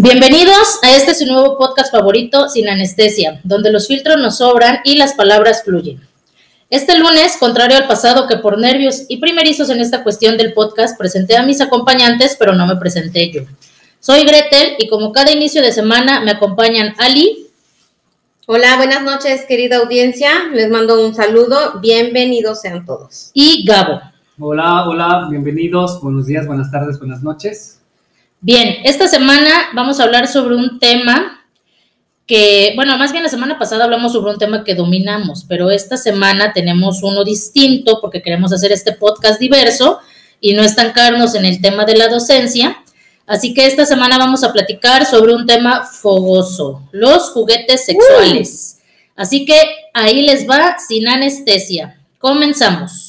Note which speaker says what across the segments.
Speaker 1: Bienvenidos a este su nuevo podcast favorito, Sin Anestesia, donde los filtros nos sobran y las palabras fluyen. Este lunes, contrario al pasado que por nervios y primerizos en esta cuestión del podcast, presenté a mis acompañantes, pero no me presenté yo. Soy Gretel y como cada inicio de semana me acompañan Ali.
Speaker 2: Hola, buenas noches, querida audiencia. Les mando un saludo. Bienvenidos sean todos.
Speaker 1: Y Gabo.
Speaker 3: Hola, hola, bienvenidos. Buenos días, buenas tardes, buenas noches.
Speaker 1: Bien, esta semana vamos a hablar sobre un tema que, bueno, más bien la semana pasada hablamos sobre un tema que dominamos, pero esta semana tenemos uno distinto porque queremos hacer este podcast diverso y no estancarnos en el tema de la docencia. Así que esta semana vamos a platicar sobre un tema fogoso, los juguetes sexuales. Así que ahí les va sin anestesia. Comenzamos.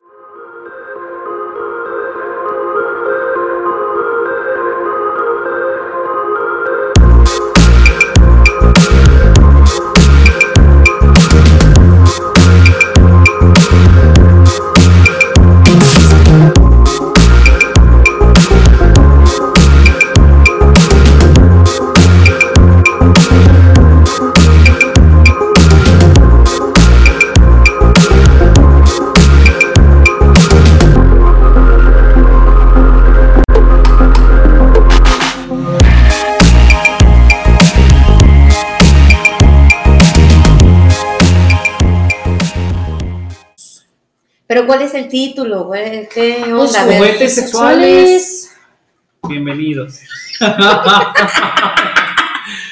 Speaker 2: Pero ¿cuál es el título? ¿Qué
Speaker 1: Los
Speaker 2: onda? A ver.
Speaker 3: juguetes sexuales. Bienvenidos.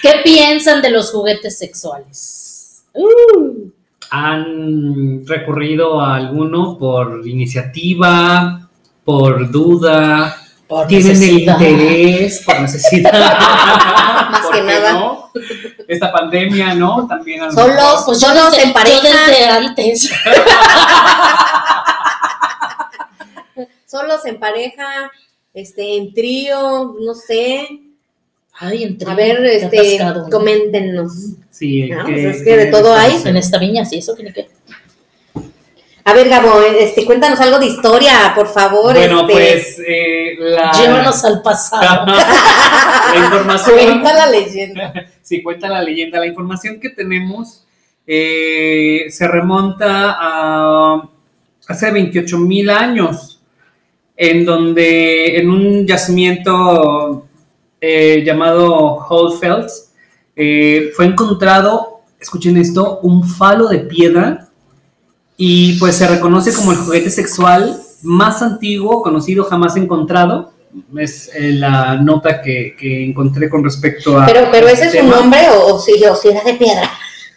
Speaker 1: ¿Qué piensan de los juguetes sexuales? Uh,
Speaker 3: ¿Han recurrido a alguno por iniciativa, por duda?
Speaker 1: por
Speaker 3: ¿Tienen
Speaker 1: necesidad.
Speaker 3: el interés por necesidad?
Speaker 2: Más
Speaker 3: ¿Por
Speaker 2: que
Speaker 3: qué
Speaker 2: nada.
Speaker 3: no? Esta pandemia, ¿no? También a lo
Speaker 2: Solos,
Speaker 3: mejor.
Speaker 1: Pues
Speaker 2: Solos en pareja.
Speaker 1: yo desde antes.
Speaker 2: Solos en pareja, este, en trío, no sé.
Speaker 1: Ay, entre
Speaker 2: A ver, este,
Speaker 1: atascado, ¿no?
Speaker 2: coméntenos.
Speaker 3: Sí,
Speaker 2: No,
Speaker 3: que-
Speaker 2: pues es que de todo hay.
Speaker 1: En esta viña, sí, eso tiene que.
Speaker 2: A ver, Gabo, este, cuéntanos algo de historia, por favor.
Speaker 3: Bueno,
Speaker 2: este,
Speaker 3: pues eh, la,
Speaker 1: Llévanos al pasado.
Speaker 3: la información.
Speaker 2: Cuenta la leyenda.
Speaker 3: Sí, cuenta la leyenda. La información que tenemos eh, se remonta a hace 28 mil años, en donde en un yacimiento eh, llamado Holdfels eh, fue encontrado, escuchen esto, un falo de piedra y pues se reconoce como el juguete sexual más antiguo conocido jamás encontrado. Es eh, la nota que, que encontré con respecto a...
Speaker 2: Pero, pero ese es un nombre o, o si, o si era de piedra.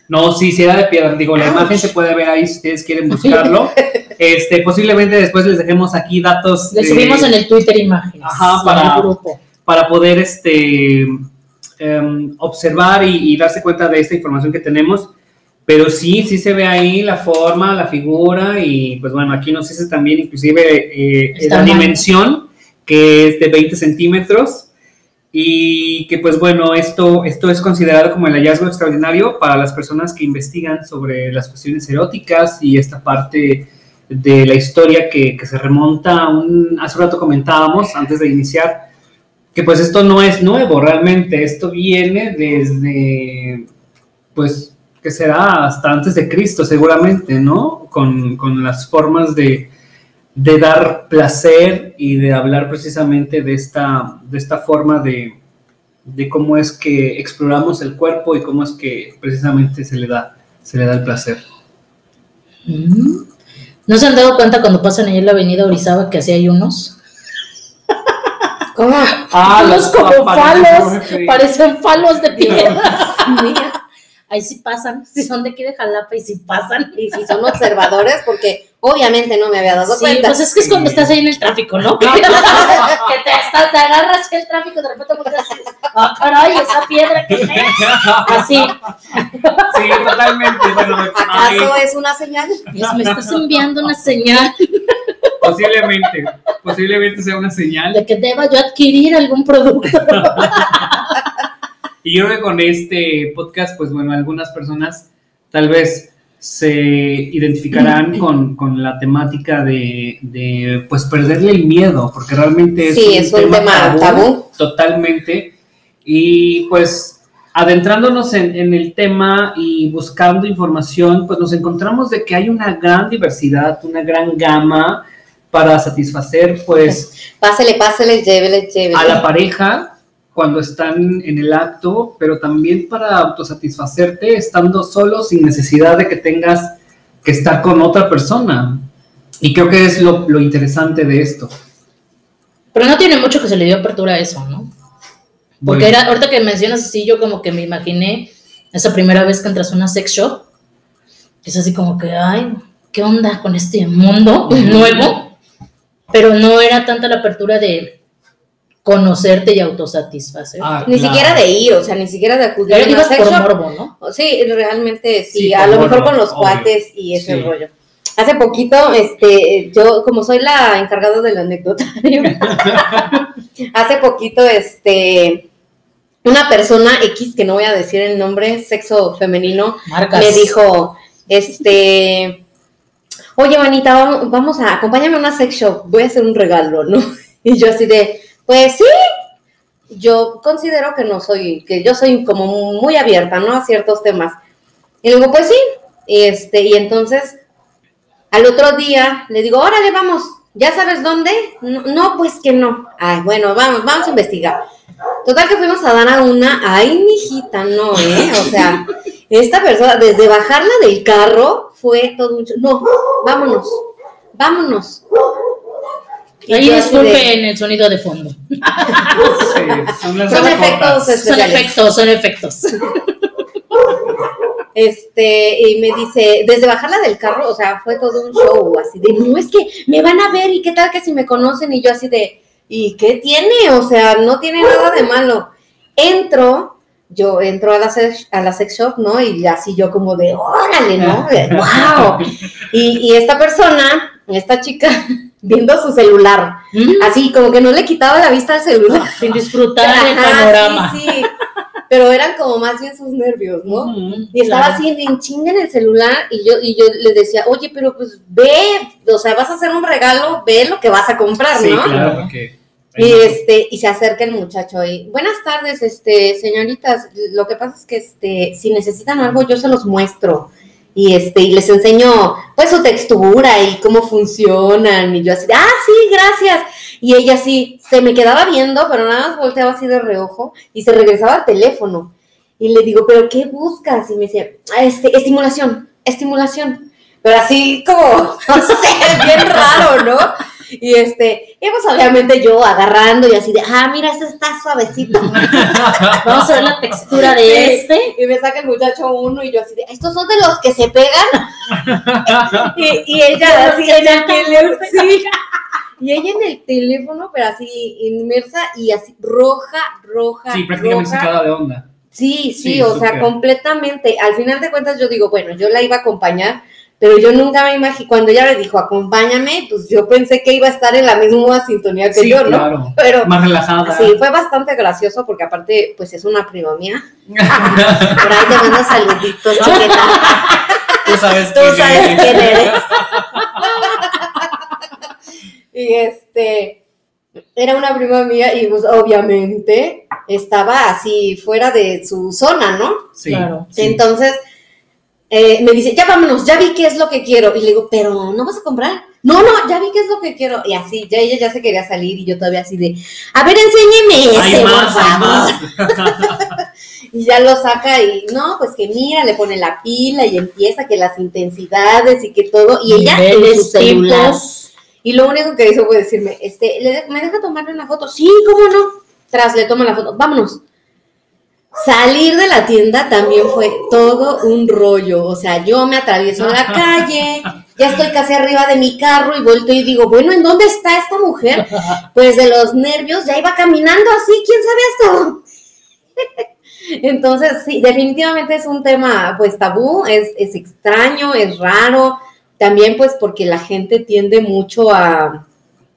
Speaker 3: No, sí, sí era de piedra. Digo, la
Speaker 2: Ah.
Speaker 3: imagen se puede ver ahí si ustedes quieren buscarlo. Este, posiblemente después les dejemos aquí datos
Speaker 1: Le
Speaker 3: de-
Speaker 1: subimos en el Twitter imágenes.
Speaker 3: Ajá, para-
Speaker 1: el grupo.
Speaker 3: para poder este, em, observar y, y darse cuenta de esta información que tenemos. Pero sí, sí se ve ahí la forma, la figura y pues bueno, aquí nos dice también inclusive eh, la
Speaker 1: tamaño.
Speaker 3: dimensión que es de 20 centímetros y que pues bueno, esto, esto es considerado como el hallazgo extraordinario para las personas que investigan sobre las cuestiones eróticas y esta parte de la historia que, que se remonta a un, hace un rato comentábamos antes de iniciar, que pues esto no es nuevo realmente, esto viene desde, pues, que será hasta antes de Cristo seguramente, ¿no? Con, con las formas de, de dar placer y de hablar precisamente de esta, de esta forma de, de cómo es que exploramos el cuerpo y cómo es que precisamente se le da, se le da el placer.
Speaker 1: Mm. ¿No se han dado cuenta cuando pasan ahí en la avenida Orizaba que así hay unos?
Speaker 2: ¿Cómo?
Speaker 3: Ah,
Speaker 1: unos
Speaker 3: los
Speaker 1: como
Speaker 3: papanes,
Speaker 1: falos, parecen falos de piedra.
Speaker 2: Mira,
Speaker 1: Ahí sí pasan, si son de aquí de Jalapa y sí pasan.
Speaker 2: y si son observadores, porque obviamente no me había dado
Speaker 1: Sí,
Speaker 2: cuenta.
Speaker 1: pues es que es cuando estás ahí en el tráfico, ¿no? que te, está- te agarras el tráfico, de repente volteas y dices, ah, caray, esa piedra que es. Así,
Speaker 3: Sí, totalmente. Bueno, ahí,
Speaker 2: ¿Acaso es una señal?
Speaker 1: es, me estás enviando una señal
Speaker 3: posiblemente, posiblemente sea una señal.
Speaker 1: de que deba yo adquirir algún producto.
Speaker 3: Y yo creo que con este podcast, pues bueno, algunas personas tal vez se identificarán con, con la temática de, de, pues perderle el miedo, porque realmente es
Speaker 2: Sí, es un tema tabú.
Speaker 3: totalmente. Y pues adentrándonos en, en, el tema y buscando información, pues nos encontramos de que hay una gran diversidad, una gran gama para satisfacer, pues...
Speaker 2: Pásele, pásele, llévele, llévele.
Speaker 3: A la pareja cuando están en el acto, pero también para autosatisfacerte estando solo sin necesidad de que tengas que estar con otra persona. Y creo que es lo, lo interesante de esto.
Speaker 1: Pero no tiene mucho que se le dio apertura a eso, ¿no? Porque era, ahorita que mencionas así, yo como que me imaginé esa primera vez que entras a una sex shop, es así como que, ay, ¿qué onda con este mundo nuevo? Pero no era tanta la apertura de conocerte y autosatisfacer.
Speaker 2: Ah, ni siquiera de ir, o sea, ni siquiera de acudir
Speaker 1: a una sex shop. Morbo, ¿no?
Speaker 2: Sí, realmente sí, sí a lo mejor con los cuates y ese sí. rollo. Hace poquito, este, yo, como soy la encargada del anecdotario, hace poquito, este, una persona X, que no voy a decir el nombre, sexo femenino,
Speaker 1: Marcas.
Speaker 2: me dijo, este, oye, Vanita, vamos, vamos a, acompáñame a una sex shop, voy a hacer un regalo, ¿no? Y yo así de, pues sí, yo considero que no soy, que yo soy como muy abierta, ¿no? A ciertos temas. Y luego, pues sí, este, y entonces, al otro día le digo, órale, vamos, ¿ya sabes dónde? No, no, pues que no. Ay, bueno, vamos, vamos a investigar. Total que fuimos a dar a una, ay, mijita, no, ¿eh? O sea, esta persona, desde bajarla del carro, fue todo un... No, vámonos, vámonos.
Speaker 1: Ahí disculpen de... el sonido de fondo.
Speaker 3: Sí, son, las
Speaker 2: son efectos
Speaker 1: Son efectos, son efectos.
Speaker 2: Este, y me dice, desde bajarla del carro, o sea, fue todo un show, así de, no, es que me van a ver y qué tal que si me conocen y yo así de, ¿y qué tiene? O sea, no tiene nada de malo. Entro, yo entro a la, sex, a la sex shop, ¿no? Y así yo como de, órale, ¿no? ¡Wow! Y, y esta persona, esta chica, viendo su celular,
Speaker 1: Mm.
Speaker 2: así como que no le quitaba la vista al celular.
Speaker 1: Sin disfrutar el
Speaker 2: Ajá,
Speaker 1: panorama.
Speaker 2: Sí, sí. Pero eran como más bien sus nervios, ¿no? Y estaba
Speaker 1: claro.
Speaker 2: así en chinga en el celular y yo, y yo le decía, oye, pero pues ve, o sea, vas a hacer un regalo, ve lo que vas a comprar,
Speaker 3: Sí,
Speaker 2: ¿no?
Speaker 3: claro, porque...
Speaker 2: Y este, y se acerca el muchacho y, buenas tardes, este, señoritas, lo que pasa es que este, si necesitan algo, yo se los muestro. Y este, y les enseño pues su textura y cómo funcionan. Y yo así, ah, sí, gracias. Y ella así, se me quedaba viendo, pero nada más volteaba así de reojo y se regresaba al teléfono. Y le digo, ¿pero qué buscas? Y me dice, "Ah, este, estimulación, estimulación. Pero así como, bien raro, ¿no? Y este, y pues obviamente yo agarrando y así de, ah, mira, este está suavecito.
Speaker 1: Vamos a ver la textura de
Speaker 2: Sí.
Speaker 1: este.
Speaker 2: Y me saca el muchacho uno y yo así de, estos son de los que se pegan. y, y ella así en el teléfono, sí. Y ella en el teléfono, pero así inmersa y así roja, roja.
Speaker 3: Sí, prácticamente sacada de onda.
Speaker 2: Sí, sí,
Speaker 3: Sí,
Speaker 2: o sea, completamente. Al final de cuentas yo digo, bueno, yo la iba a acompañar, pero yo nunca me imaginé, cuando ella me dijo, acompáñame, pues yo pensé que iba a estar en la misma sintonía que
Speaker 3: Sí,
Speaker 2: yo, ¿no?
Speaker 3: claro.
Speaker 2: Pero
Speaker 3: Más relajada.
Speaker 2: sí, fue bastante gracioso porque aparte, pues es una prima mía. Por ahí te mando saluditos, chiquita.
Speaker 3: Tú sabes
Speaker 2: Tú
Speaker 3: quién
Speaker 2: sabes
Speaker 3: eres.
Speaker 2: quién eres. y este, era una prima mía y pues obviamente estaba así fuera de su zona, ¿no?
Speaker 3: Sí,
Speaker 1: Claro.
Speaker 3: sí.
Speaker 2: Entonces eh, me dice, ya vámonos, ya vi qué es lo que quiero. Y le digo, pero ¿no vas a comprar? No, no, ya vi qué es lo que quiero. Y así, ya ella ya se quería salir y yo todavía así de, a ver, enséñeme ese,
Speaker 3: Hay más,
Speaker 2: favor. Y ya lo saca y, no, pues que mira, le pone la pila y empieza que las intensidades y que todo. Y ella en su celular. Y lo único que hizo fue decirme, este, ¿le de- ¿me deja tomarle una foto? Sí, ¿cómo no? Tras le toma la foto, vámonos. Salir de la tienda también fue todo un rollo. O sea, yo me atravieso la calle, ya estoy casi arriba de mi carro y volteo y digo, bueno, ¿en dónde está esta mujer? Pues de los nervios ya iba caminando así, quién sabe hasta dónde. Entonces, sí, definitivamente es un tema pues tabú, es, es extraño, es raro, también pues porque la gente tiende mucho a,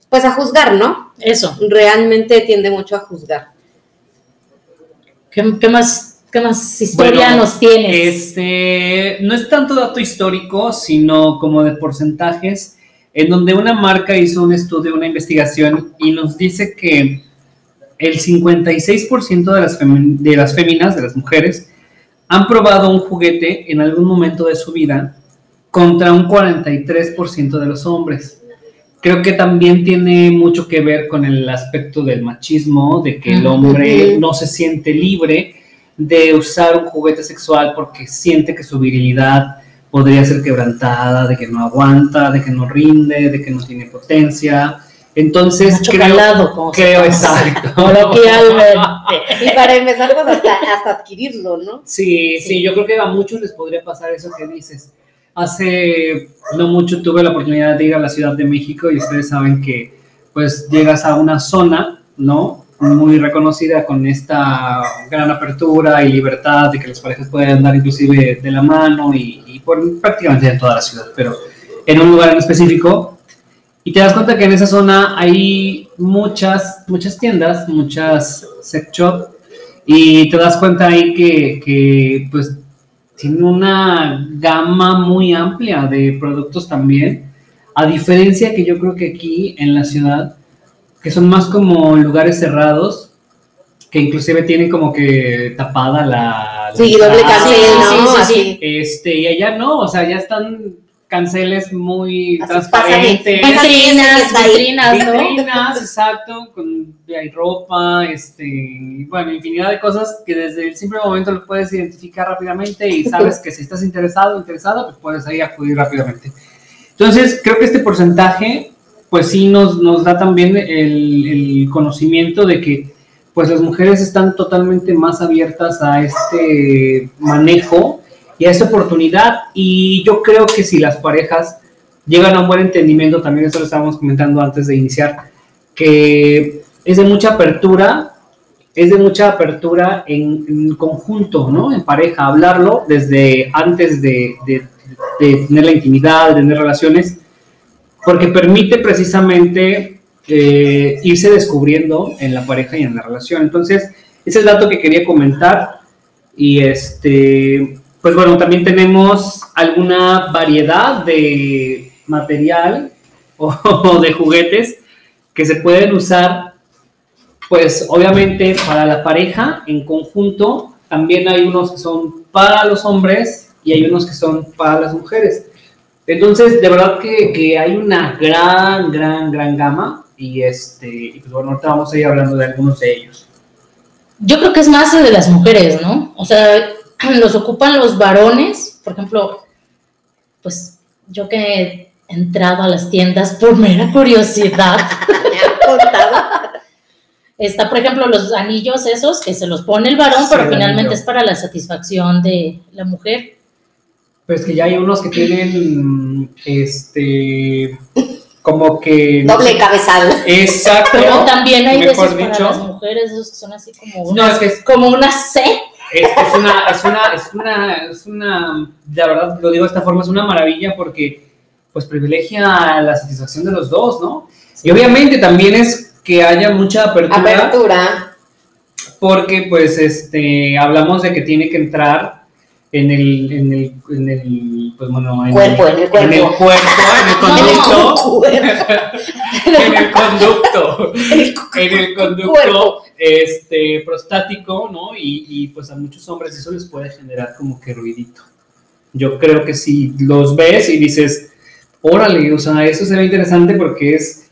Speaker 2: pues a juzgar, ¿no?
Speaker 1: Eso.
Speaker 2: Realmente tiende mucho a juzgar.
Speaker 1: ¿Qué, qué más, qué más historia
Speaker 3: Bueno,
Speaker 1: nos tienes?
Speaker 3: Este, no es tanto dato histórico, sino como de porcentajes, en donde una marca hizo un estudio, una investigación y nos dice que el 56% de las, de las féminas, de las mujeres, han probado un juguete en algún momento de su vida contra un 43% de los hombres. Creo que también tiene mucho que ver con el aspecto del machismo, de que el hombre no se siente libre de usar un juguete sexual porque siente que su virilidad podría ser quebrantada, de que no aguanta, de que no rinde, de que no tiene potencia. Entonces, creo, creo exacto.
Speaker 2: Y para empezar, pues hasta, hasta adquirirlo, ¿no?
Speaker 3: Sí, sí, yo creo que a muchos les podría pasar eso que dices. Hace no mucho tuve la oportunidad de ir a la Ciudad de México y ustedes saben que pues llegas a una zona, ¿no? Muy reconocida con esta gran apertura y libertad de que las parejas pueden andar inclusive de la mano y, por prácticamente en toda la ciudad, pero en un lugar en específico. Y te das cuenta que en esa zona hay muchas, muchas tiendas, muchas sex shop y te das cuenta ahí que, que, pues tiene una gama muy amplia de productos también, a diferencia que yo creo que aquí en la ciudad, que son más como lugares cerrados, que inclusive tienen como que tapada la... la
Speaker 2: Sí, doble cancel,
Speaker 1: sí,
Speaker 2: ¿no?
Speaker 1: sí, sí.
Speaker 2: Así.
Speaker 3: Este, y allá no, o sea, ya están canceles muy
Speaker 2: Así,
Speaker 3: transparentes.
Speaker 1: Vitrinas, vitrinas, ¿no?
Speaker 3: Vitrinas, exacto, con hay ropa, este, bueno, infinidad de cosas que desde el simple momento lo puedes identificar rápidamente y sabes que si estás interesado o interesada, pues puedes ahí acudir rápidamente. Entonces, creo que este porcentaje, pues sí nos, nos da también el, el conocimiento de que pues las mujeres están totalmente más abiertas a este manejo y a esta oportunidad. Y yo creo que si las parejas llegan a un buen entendimiento, también eso lo estábamos comentando antes de iniciar, que es de mucha apertura, es de mucha apertura en, en conjunto, ¿no? En pareja, hablarlo desde antes de, tener la intimidad, de tener relaciones, porque permite precisamente eh, irse descubriendo en la pareja y en la relación. Entonces, ese es el dato que quería comentar. Y este, pues bueno, también tenemos alguna variedad de material o de juguetes que se pueden usar, pues obviamente para la pareja en conjunto. También hay unos que son para los hombres y hay unos que son para las mujeres. Entonces, de verdad que, que hay una gran, gran, gran gama y este, pues bueno, ahorita vamos a ir hablando de algunos de ellos.
Speaker 1: Yo creo que es más de las mujeres, ¿no? O sea, los ocupan los varones, por ejemplo, pues yo que he entrado a las tiendas por mera curiosidad,
Speaker 2: Me han contado.
Speaker 1: está, por ejemplo, los anillos esos que se los pone el varón,
Speaker 3: Sí,
Speaker 1: pero
Speaker 3: el
Speaker 1: finalmente
Speaker 3: anillo.
Speaker 1: es para la satisfacción de la mujer.
Speaker 3: Pero es que ya hay unos que tienen, este, como que...
Speaker 2: Doble cabezal.
Speaker 3: Exacto.
Speaker 1: Pero también hay
Speaker 3: mejor
Speaker 1: veces para las mujeres esos que son así como
Speaker 3: No,
Speaker 1: una,
Speaker 3: es que es-
Speaker 1: como una C.
Speaker 3: Es, es una, es una, es una, es una, la verdad lo digo de esta forma, es una maravilla porque pues privilegia la satisfacción de los dos, ¿no? Y obviamente también es que haya mucha apertura,
Speaker 2: Apertura.
Speaker 3: porque pues este, hablamos de que tiene que entrar en el, en el, en el, pues bueno, en
Speaker 2: Cuerpo, en el cuerpo.
Speaker 3: en el cuerpo, en el conducto,
Speaker 2: Cuerpo.
Speaker 3: en el conducto, en el conducto
Speaker 2: Cuerpo.
Speaker 3: este, prostático, ¿no? Y, y, pues a muchos hombres eso les puede generar como que ruidito. Yo creo que si los ves y dices, órale, o sea, eso se ve interesante porque es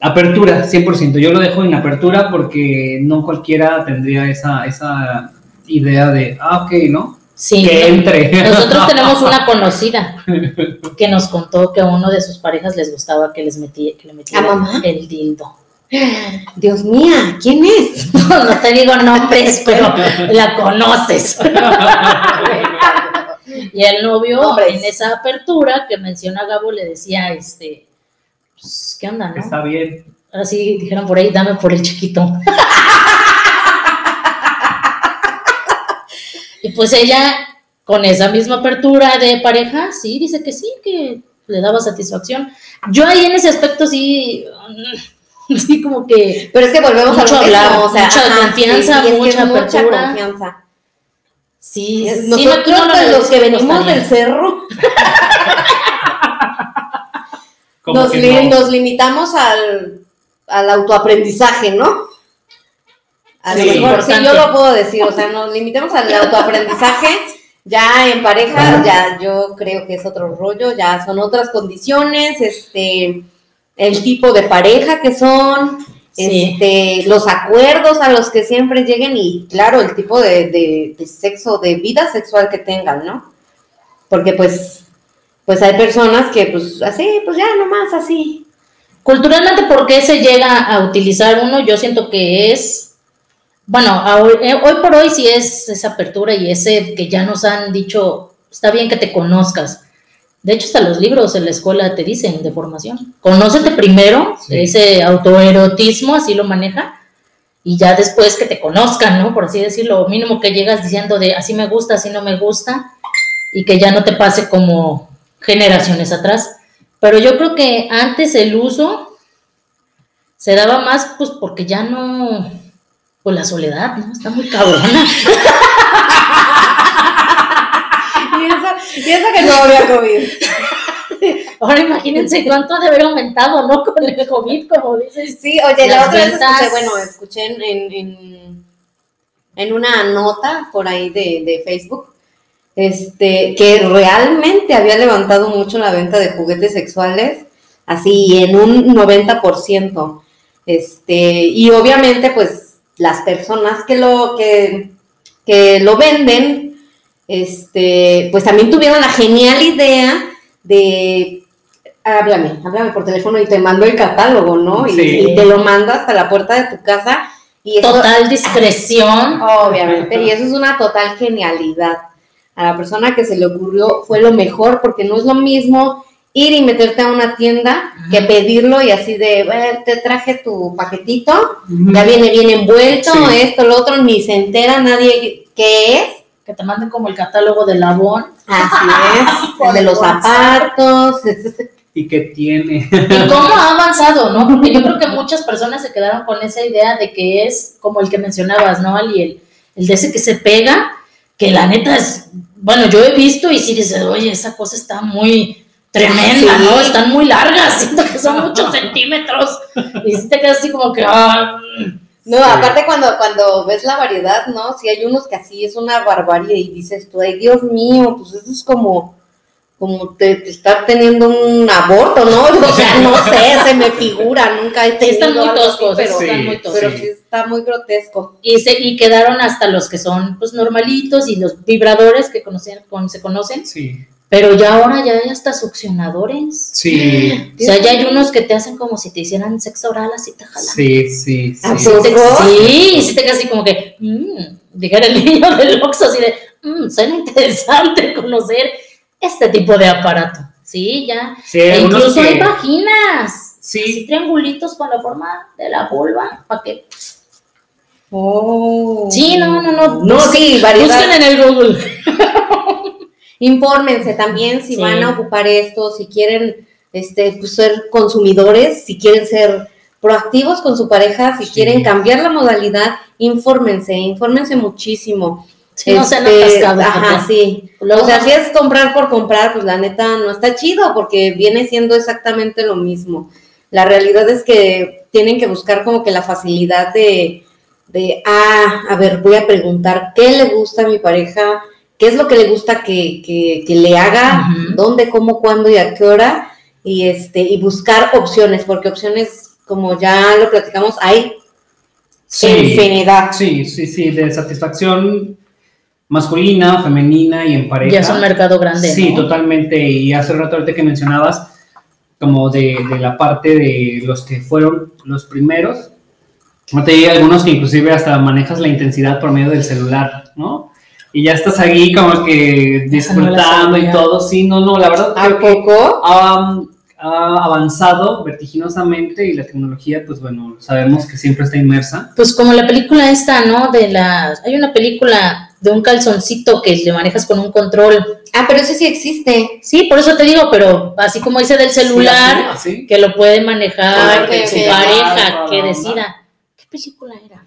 Speaker 3: apertura, 100%. Yo lo dejo en apertura porque no cualquiera tendría esa, esa idea de, ah, ok, ¿no?
Speaker 1: Sí.
Speaker 3: Que entre.
Speaker 1: Nosotros tenemos una conocida que nos contó que a uno de sus parejas les gustaba que les metía, que le metiera
Speaker 2: ¿A mamá?
Speaker 1: el dildo.
Speaker 2: Dios mía, ¿quién es?
Speaker 1: No, no te digo nombres, pero la conoces. Y el novio en esa apertura que menciona Gabo le decía, este, pues, ¿qué onda, no?
Speaker 3: Está bien.
Speaker 1: Ahora sí dijeron por ahí, dame por el chiquito. Y pues ella, con esa misma apertura de pareja, sí, dice que sí, que le daba satisfacción. Yo ahí en ese aspecto sí, mm, sí como que
Speaker 2: Pero es que volvemos
Speaker 1: Mucho
Speaker 2: a lo mismo,
Speaker 1: hablar,
Speaker 2: o sea,
Speaker 1: mucha confianza, mucha
Speaker 2: mucha
Speaker 1: apertura.
Speaker 2: confianza.
Speaker 1: sí, sí,
Speaker 2: Nosotros
Speaker 1: no,
Speaker 2: los que venimos del cerro nos,
Speaker 3: que
Speaker 2: li-
Speaker 3: no.
Speaker 2: nos limitamos al, al autoaprendizaje, ¿no? A
Speaker 3: Sí.
Speaker 2: lo mejor, sí, yo lo puedo decir, o sea, nos limitemos al autoaprendizaje. Ya en pareja, ya yo creo que es otro rollo, ya son otras condiciones, este, el tipo de pareja que son,
Speaker 1: Sí.
Speaker 2: este, los acuerdos a los que siempre lleguen y claro, el tipo de, de- de sexo, de vida sexual que tengan, ¿no? Porque pues, pues hay personas que pues así, pues ya nomás así.
Speaker 1: Culturalmente, ¿por qué se llega a utilizar uno? Yo siento que es, bueno, hoy, eh, hoy por hoy sí es esa apertura y ese que ya nos han dicho, está bien que te conozcas. De hecho, hasta los libros en la escuela te dicen de formación. Conócete primero,
Speaker 3: Sí.
Speaker 1: ese autoerotismo, así lo maneja, y ya después que te conozcan, ¿no? Por así decirlo, mínimo que llegas diciendo de así me gusta, así no me gusta, y que ya no te pase como generaciones atrás. Pero yo creo que antes el uso se daba más, pues porque ya no, pues la soledad, ¿no? Está muy cabrona.
Speaker 2: Y eso que no había COVID.
Speaker 1: Ahora imagínense cuánto ha de haber aumentado, ¿no? Con el COVID, como dices.
Speaker 2: Sí, oye, la otra vez escuché, bueno, escuché en, en, en- en una nota por ahí de, de Facebook, este, que realmente había levantado mucho la venta de juguetes sexuales, así en un 90%. Este, y obviamente, pues, las personas que lo, que, que lo venden, este, pues también tuvieron la genial idea de háblame, háblame por teléfono y te mando el catálogo, ¿no? Y, te lo mando hasta la puerta de tu casa. Y eso,
Speaker 1: Total discreción.
Speaker 2: obviamente, y eso es una total genialidad. A la persona que se le ocurrió fue lo mejor, porque no es lo mismo ir y meterte a una tienda que pedirlo y así de, "Bueno, te traje tu paquetito, ya viene bien envuelto,
Speaker 3: Sí.
Speaker 2: esto, lo otro, ni se entera nadie qué es.
Speaker 1: Que te manden como el catálogo de Labón.
Speaker 2: Así es, el de los zapatos.
Speaker 3: ¿Y qué tiene?
Speaker 1: ¿Y cómo ha avanzado, no? Porque yo creo que muchas personas se quedaron con esa idea de que es como el que mencionabas, ¿no, Ali? El, el de ese que se pega, que la neta es, bueno, yo he visto y sí dices, oye, esa cosa está muy tremenda,
Speaker 2: Sí.
Speaker 1: ¿no? Están muy largas, siento que son muchos centímetros. Y sí te quedas así como que, ah,
Speaker 2: No,
Speaker 3: Sí.
Speaker 2: aparte cuando, cuando ves la variedad, ¿no? Si hay unos que así es una barbarie y dices tú, ay Dios mío, pues eso es como, como te, te estar teniendo un aborto, ¿no? O sea, no sé, se me figura, nunca he
Speaker 1: Sí,
Speaker 2: tenido
Speaker 1: están muy toscos,
Speaker 2: pero,
Speaker 3: Sí,
Speaker 1: están muy toscos.
Speaker 2: pero
Speaker 3: sí.
Speaker 2: sí está muy grotesco.
Speaker 1: Y, se, y quedaron hasta los que son pues normalitos y los vibradores que conocen, con, se conocen,
Speaker 3: Sí,
Speaker 1: pero ya ahora ya hay hasta succionadores.
Speaker 3: sí,
Speaker 1: O sea, ya hay unos que te hacen como si te hicieran sexo oral, así te jalan.
Speaker 3: sí, sí.
Speaker 2: ¿A
Speaker 3: sí.
Speaker 1: Te- sí, y sí te quedas así como que, mmm, dijera el niño del Oxxo, así de, mmm, suena interesante conocer este tipo de aparato. Sí, ya.
Speaker 3: Sí,
Speaker 1: E incluso
Speaker 3: que-
Speaker 1: hay vaginas.
Speaker 3: Sí.
Speaker 1: Así triangulitos con la forma de la vulva, para que...
Speaker 2: Oh.
Speaker 1: Sí, no, no, no.
Speaker 2: No, sí, variedad.
Speaker 1: Busquen en el Google.
Speaker 2: Infórmense también si
Speaker 1: Sí.
Speaker 2: van a ocupar esto, si quieren este, pues, ser consumidores, si quieren ser proactivos con su pareja, si
Speaker 3: Sí.
Speaker 2: quieren cambiar la modalidad, infórmense, infórmense muchísimo.
Speaker 1: Sí, no sean
Speaker 2: Este,
Speaker 1: atascados.
Speaker 2: Ajá, sí.
Speaker 1: luego-
Speaker 2: O sea, si es comprar por comprar, pues la neta no está chido porque viene siendo exactamente lo mismo. La realidad es que tienen que buscar como que la facilidad de, de ah, a ver, voy a preguntar qué le gusta a mi pareja, qué es lo que le gusta que, que- que le haga, dónde, cómo, cuándo y a qué hora, y este, y buscar opciones, porque opciones, como ya lo platicamos, hay
Speaker 3: Sí.
Speaker 2: infinidad.
Speaker 3: Sí, sí, sí, de satisfacción masculina, femenina y en pareja.
Speaker 1: ya es un mercado grande.
Speaker 3: Sí,
Speaker 1: ¿no?
Speaker 3: totalmente. Y hace rato ahorita que mencionabas, como de, de la parte de los que fueron los primeros, ahorita hay algunos que inclusive hasta manejas la intensidad por medio del celular, ¿no? Y ya estás ahí como que disfrutando y todo. Sí, no, no, la verdad
Speaker 2: ¿A
Speaker 3: creo que
Speaker 2: poco?
Speaker 3: ha, ha avanzado vertiginosamente y la tecnología, pues bueno, sabemos que siempre está inmersa.
Speaker 1: Pues como la película esta, ¿no? De las... Hay una película de un calzoncito que le manejas con un control.
Speaker 2: Ah, pero ese sí existe.
Speaker 1: Sí, por eso te digo, pero así como dice del celular,
Speaker 3: Sí, así, así.
Speaker 1: que lo puede manejar
Speaker 2: Ok,
Speaker 1: que su pareja, que decida. ¿Qué película era?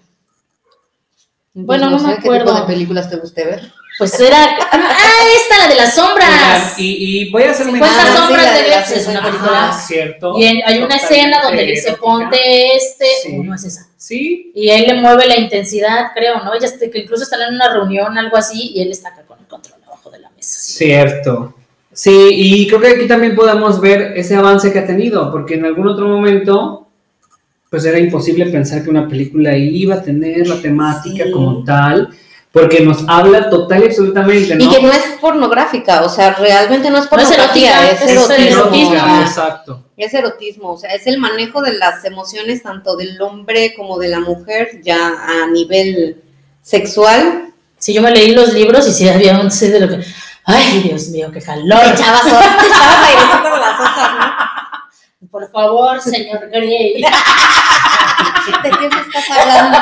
Speaker 1: Bueno, no me
Speaker 2: sé ¿Qué tipo
Speaker 1: acuerdo.
Speaker 2: de películas te guste ver?
Speaker 1: Pues era. Ah, esta, la de las sombras.
Speaker 3: Y, y voy a hacer
Speaker 1: 50
Speaker 2: Ah, sí,
Speaker 1: sombras
Speaker 2: la
Speaker 1: de
Speaker 2: de las
Speaker 1: es una película.
Speaker 3: Ajá, cierto.
Speaker 1: Y en- hay una escena donde le dice ponte este,
Speaker 3: Sí.
Speaker 1: no es esa.
Speaker 3: Sí,
Speaker 1: Y él le mueve la intensidad, creo, ¿no? Ella este, que incluso están en una reunión, algo así, y él está acá con el control abajo de la mesa.
Speaker 3: Cierto. Sí, y creo que aquí también podamos ver ese avance que ha tenido, porque en algún otro momento, pues era imposible pensar que una película iba a tener la temática
Speaker 2: Sí.
Speaker 3: como tal, porque nos habla total y absolutamente, ¿no?
Speaker 2: Y que no es pornográfica, o sea, realmente no es
Speaker 1: No es
Speaker 2: pornografía,
Speaker 1: erótica,
Speaker 2: es,
Speaker 1: es
Speaker 2: erotismo.
Speaker 1: erotismo.
Speaker 2: ajá.
Speaker 3: Exacto.
Speaker 2: Es erotismo, o sea, es el manejo de las emociones tanto del hombre como de la mujer, ya a nivel sexual.
Speaker 1: Sí, yo me leí los libros y sí había un sí de lo que. Ay, Dios mío, qué calor.
Speaker 2: Te echabas, te echabas las hojas, ¿no?
Speaker 1: Por favor, señor Grey.
Speaker 2: ¿De qué me estás hablando?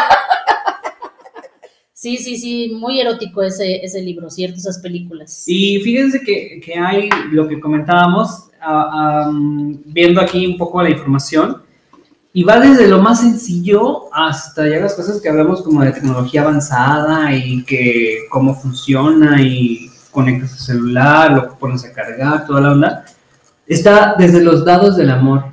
Speaker 1: Sí, sí, sí, muy erótico ese, ese libro, ¿cierto? Esas películas.
Speaker 3: Y fíjense que, que hay lo que comentábamos, ah, am, viendo aquí un poco la información, y va desde lo más sencillo hasta ya las cosas que hablamos como de tecnología avanzada y que cómo funciona y conectas tu celular, lo pones a cargar, toda la onda. Está desde los dados del amor,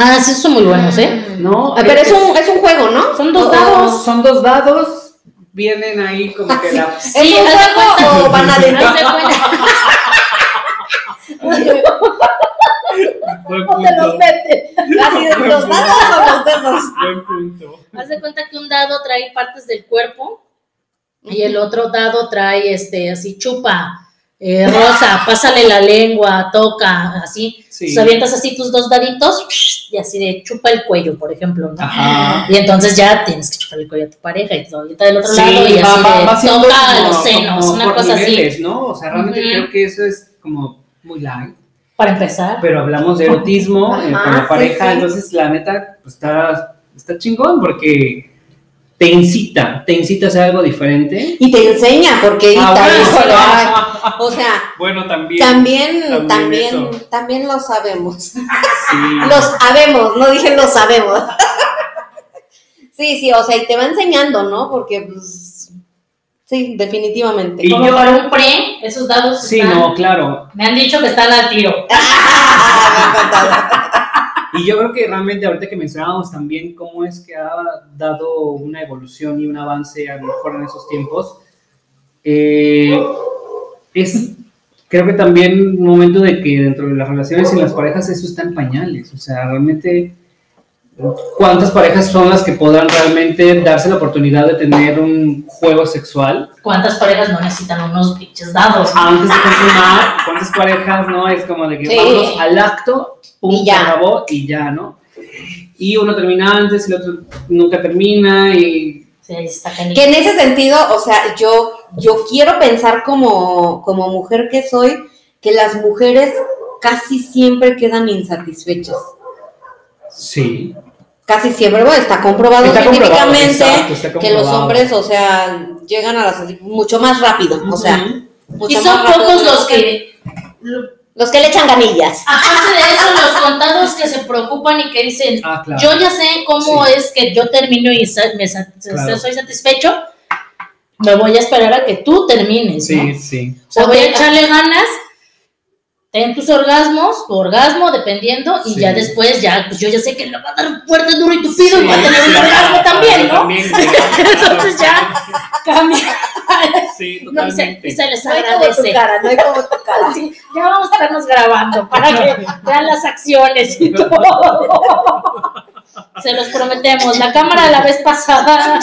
Speaker 1: Ah, sí, esos son muy buenos, ¿eh?
Speaker 3: ¿no?
Speaker 2: Ah, pero es un, es un juego, ¿no?
Speaker 1: Son dos dados.
Speaker 3: Son dos dados, vienen ahí como que la...
Speaker 2: ¿Es
Speaker 1: Sí,
Speaker 2: un
Speaker 1: haz de
Speaker 2: juego o van adentro?
Speaker 1: Haz de cuenta.
Speaker 3: Buen
Speaker 1: ¿Dónde los meten?
Speaker 2: Así de los dados o los dedos.
Speaker 3: buen punto.
Speaker 1: Haz de cuenta que un dado trae partes del cuerpo y el otro dado trae este así chupa, eh, rosa, pásale la lengua, toca, así.
Speaker 3: Sí.
Speaker 1: Entonces avientas así tus dos daditos y así de chupa el cuello, por ejemplo, ¿no?
Speaker 3: Ajá.
Speaker 1: Y entonces ya tienes que chupar el cuello a tu pareja y todo, ahorita del otro
Speaker 3: Sí,
Speaker 1: lado y
Speaker 3: va-
Speaker 1: así
Speaker 3: va-
Speaker 1: de
Speaker 3: va
Speaker 1: toca
Speaker 3: como-
Speaker 1: los senos,
Speaker 3: como
Speaker 1: una cosa así.
Speaker 3: ¿no? O sea, realmente creo que eso es como muy light.
Speaker 1: Para empezar.
Speaker 3: Pero hablamos de erotismo eh, con la pareja,
Speaker 2: sí.
Speaker 3: entonces la neta pues, está, está chingón porque te incita, te incita a hacer algo diferente.
Speaker 2: Y te enseña, porque
Speaker 3: Ah, bueno, ah,
Speaker 2: o sea,
Speaker 3: bueno, también.
Speaker 2: también,
Speaker 3: también
Speaker 2: también, lo sabemos.
Speaker 3: Sí.
Speaker 2: Lo sabemos, no dije lo sabemos. Sí, sí, o sea, y te va enseñando, ¿no? Porque, pues, sí, definitivamente.
Speaker 3: Y
Speaker 1: Como
Speaker 3: yo-
Speaker 1: para un pre, esos dados
Speaker 3: Sí,
Speaker 1: están-
Speaker 3: no, claro.
Speaker 1: me han dicho que están al tiro.
Speaker 2: Ah, me ha encantado.
Speaker 3: Y yo creo que realmente ahorita que mencionábamos también cómo es que ha dado una evolución y un avance a lo mejor en esos tiempos, eh, es creo que también un momento de que dentro de las relaciones y las parejas eso está en pañales, o sea, realmente cuántas parejas son las que podrán realmente darse la oportunidad de tener un juego sexual
Speaker 1: ¿Cuántas parejas no necesitan unos pinches dados?
Speaker 3: antes de consumar, cuántas parejas no es como de que
Speaker 2: Sí.
Speaker 3: vamos al acto, pum,
Speaker 2: Y
Speaker 3: se
Speaker 2: ya.
Speaker 3: acabó y ya, ¿no? Y uno termina antes y el otro nunca termina y
Speaker 1: Sí, ahí está genial.
Speaker 2: Que en ese sentido, o sea, yo, yo quiero pensar como, como mujer que soy, que las mujeres casi siempre quedan insatisfechas.
Speaker 3: sí,
Speaker 2: Casi siempre, bueno, está comprobado
Speaker 3: Está comprobado,
Speaker 2: científicamente
Speaker 3: exacto, está
Speaker 2: que los
Speaker 3: comprobado.
Speaker 2: hombres, o sea, llegan a las mucho más rápido, o sea,
Speaker 1: Y son pocos los que,
Speaker 2: los que le echan ganillas.
Speaker 1: aparte de eso, los contados que se preocupan y que dicen,
Speaker 3: ah, claro.
Speaker 1: yo ya sé cómo
Speaker 3: Sí.
Speaker 1: es que yo termino y me
Speaker 3: Claro.
Speaker 1: soy satisfecho, me voy a esperar a que tú termines, ¿no?
Speaker 3: sí, sí.
Speaker 1: O sea, voy a
Speaker 2: te-
Speaker 1: echarle ganas, ten tus orgasmos, tu orgasmo, dependiendo, y
Speaker 3: Sí.
Speaker 1: ya después, ya, pues yo ya sé que le va a dar fuerte, duro y tupido, y va a
Speaker 3: Sí,
Speaker 1: tener un
Speaker 3: sí,
Speaker 1: orgasmo también, ¿no?
Speaker 3: También.
Speaker 1: Entonces ya cambia.
Speaker 3: Sí,
Speaker 1: No, y, se,
Speaker 3: totalmente.
Speaker 1: y se les
Speaker 2: No hay como
Speaker 1: agradece.
Speaker 2: tu cara, no hay como tu cara.
Speaker 1: Sí, ya vamos a estarnos grabando para que vean las acciones y todo. Se los prometemos. La cámara la vez pasada.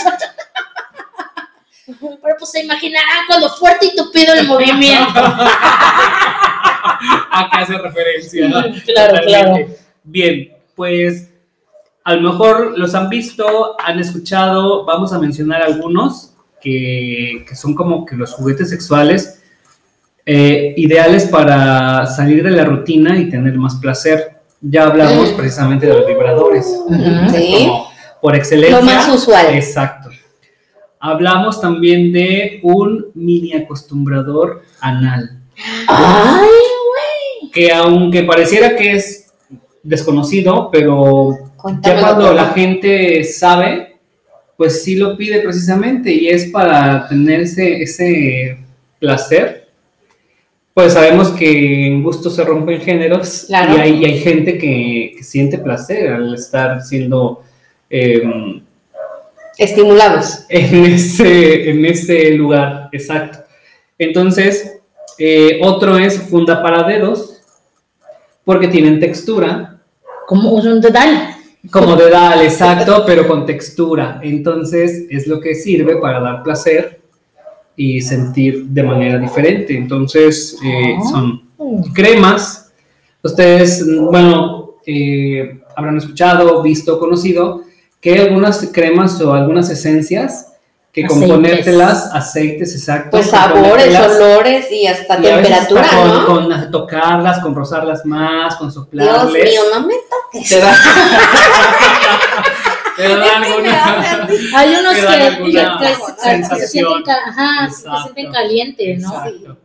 Speaker 1: Pero pues se imaginarán cuando fuerte y tupido el movimiento.
Speaker 3: a qué hace referencia. ¿no?
Speaker 1: Claro,
Speaker 3: Totalmente. Bien, pues a lo mejor los han visto, han escuchado, vamos a mencionar algunos que, que son como que los juguetes sexuales eh, ideales para salir de la rutina y tener más placer. Ya hablamos
Speaker 2: Mm.
Speaker 3: precisamente de los vibradores.
Speaker 2: Sí.
Speaker 3: Como por excelencia.
Speaker 2: Lo más usual.
Speaker 3: Exacto. Hablamos también de un mini acostumbrador anal
Speaker 1: Ay,
Speaker 3: que aunque pareciera que es desconocido, pero ya cuando
Speaker 2: todo.
Speaker 3: la gente sabe, pues sí lo pide precisamente y es para tener ese, ese placer, pues sabemos que en gusto se rompen géneros
Speaker 2: Claro.
Speaker 3: y, hay, y hay gente que, que siente placer al estar siendo em,
Speaker 2: Estimulados.
Speaker 3: en, ese, en ese lugar, exacto. Entonces, eh, otro es funda para dedos, porque tienen textura,
Speaker 1: Como un dedal.
Speaker 3: como dedal, exacto, pero con textura. Entonces, es lo que sirve para dar placer y sentir de manera diferente. Entonces, eh,
Speaker 1: Ah.
Speaker 3: son cremas. Ustedes, bueno, eh, habrán escuchado, visto, conocido que algunas cremas o algunas esencias que con
Speaker 1: Aceites.
Speaker 3: ponértelas, aceites, exacto.
Speaker 2: Pues sabores, olores y hasta
Speaker 3: y a veces
Speaker 2: temperatura,
Speaker 3: con,
Speaker 2: ¿no?
Speaker 3: con tocarlas, con rozarlas más, con
Speaker 2: Dios
Speaker 3: soplarles.
Speaker 2: mío, no me toques.
Speaker 3: Te da, te dan alguna-.
Speaker 1: Hay unos
Speaker 3: Te
Speaker 1: que,
Speaker 3: dan
Speaker 1: que-
Speaker 3: alguna
Speaker 1: que- que se sienten, ajá, que se
Speaker 3: Exacto.
Speaker 1: sienten caliente, ¿no?
Speaker 3: Exacto.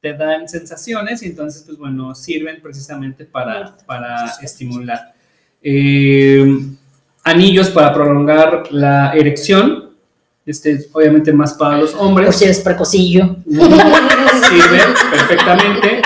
Speaker 3: Te dan sensaciones y entonces, pues bueno, sirven precisamente para, para estimular. Eh, anillos para prolongar la erección. Este es obviamente más para los
Speaker 1: Por
Speaker 3: hombres.
Speaker 1: si eres precosillo.
Speaker 3: Sirven perfectamente.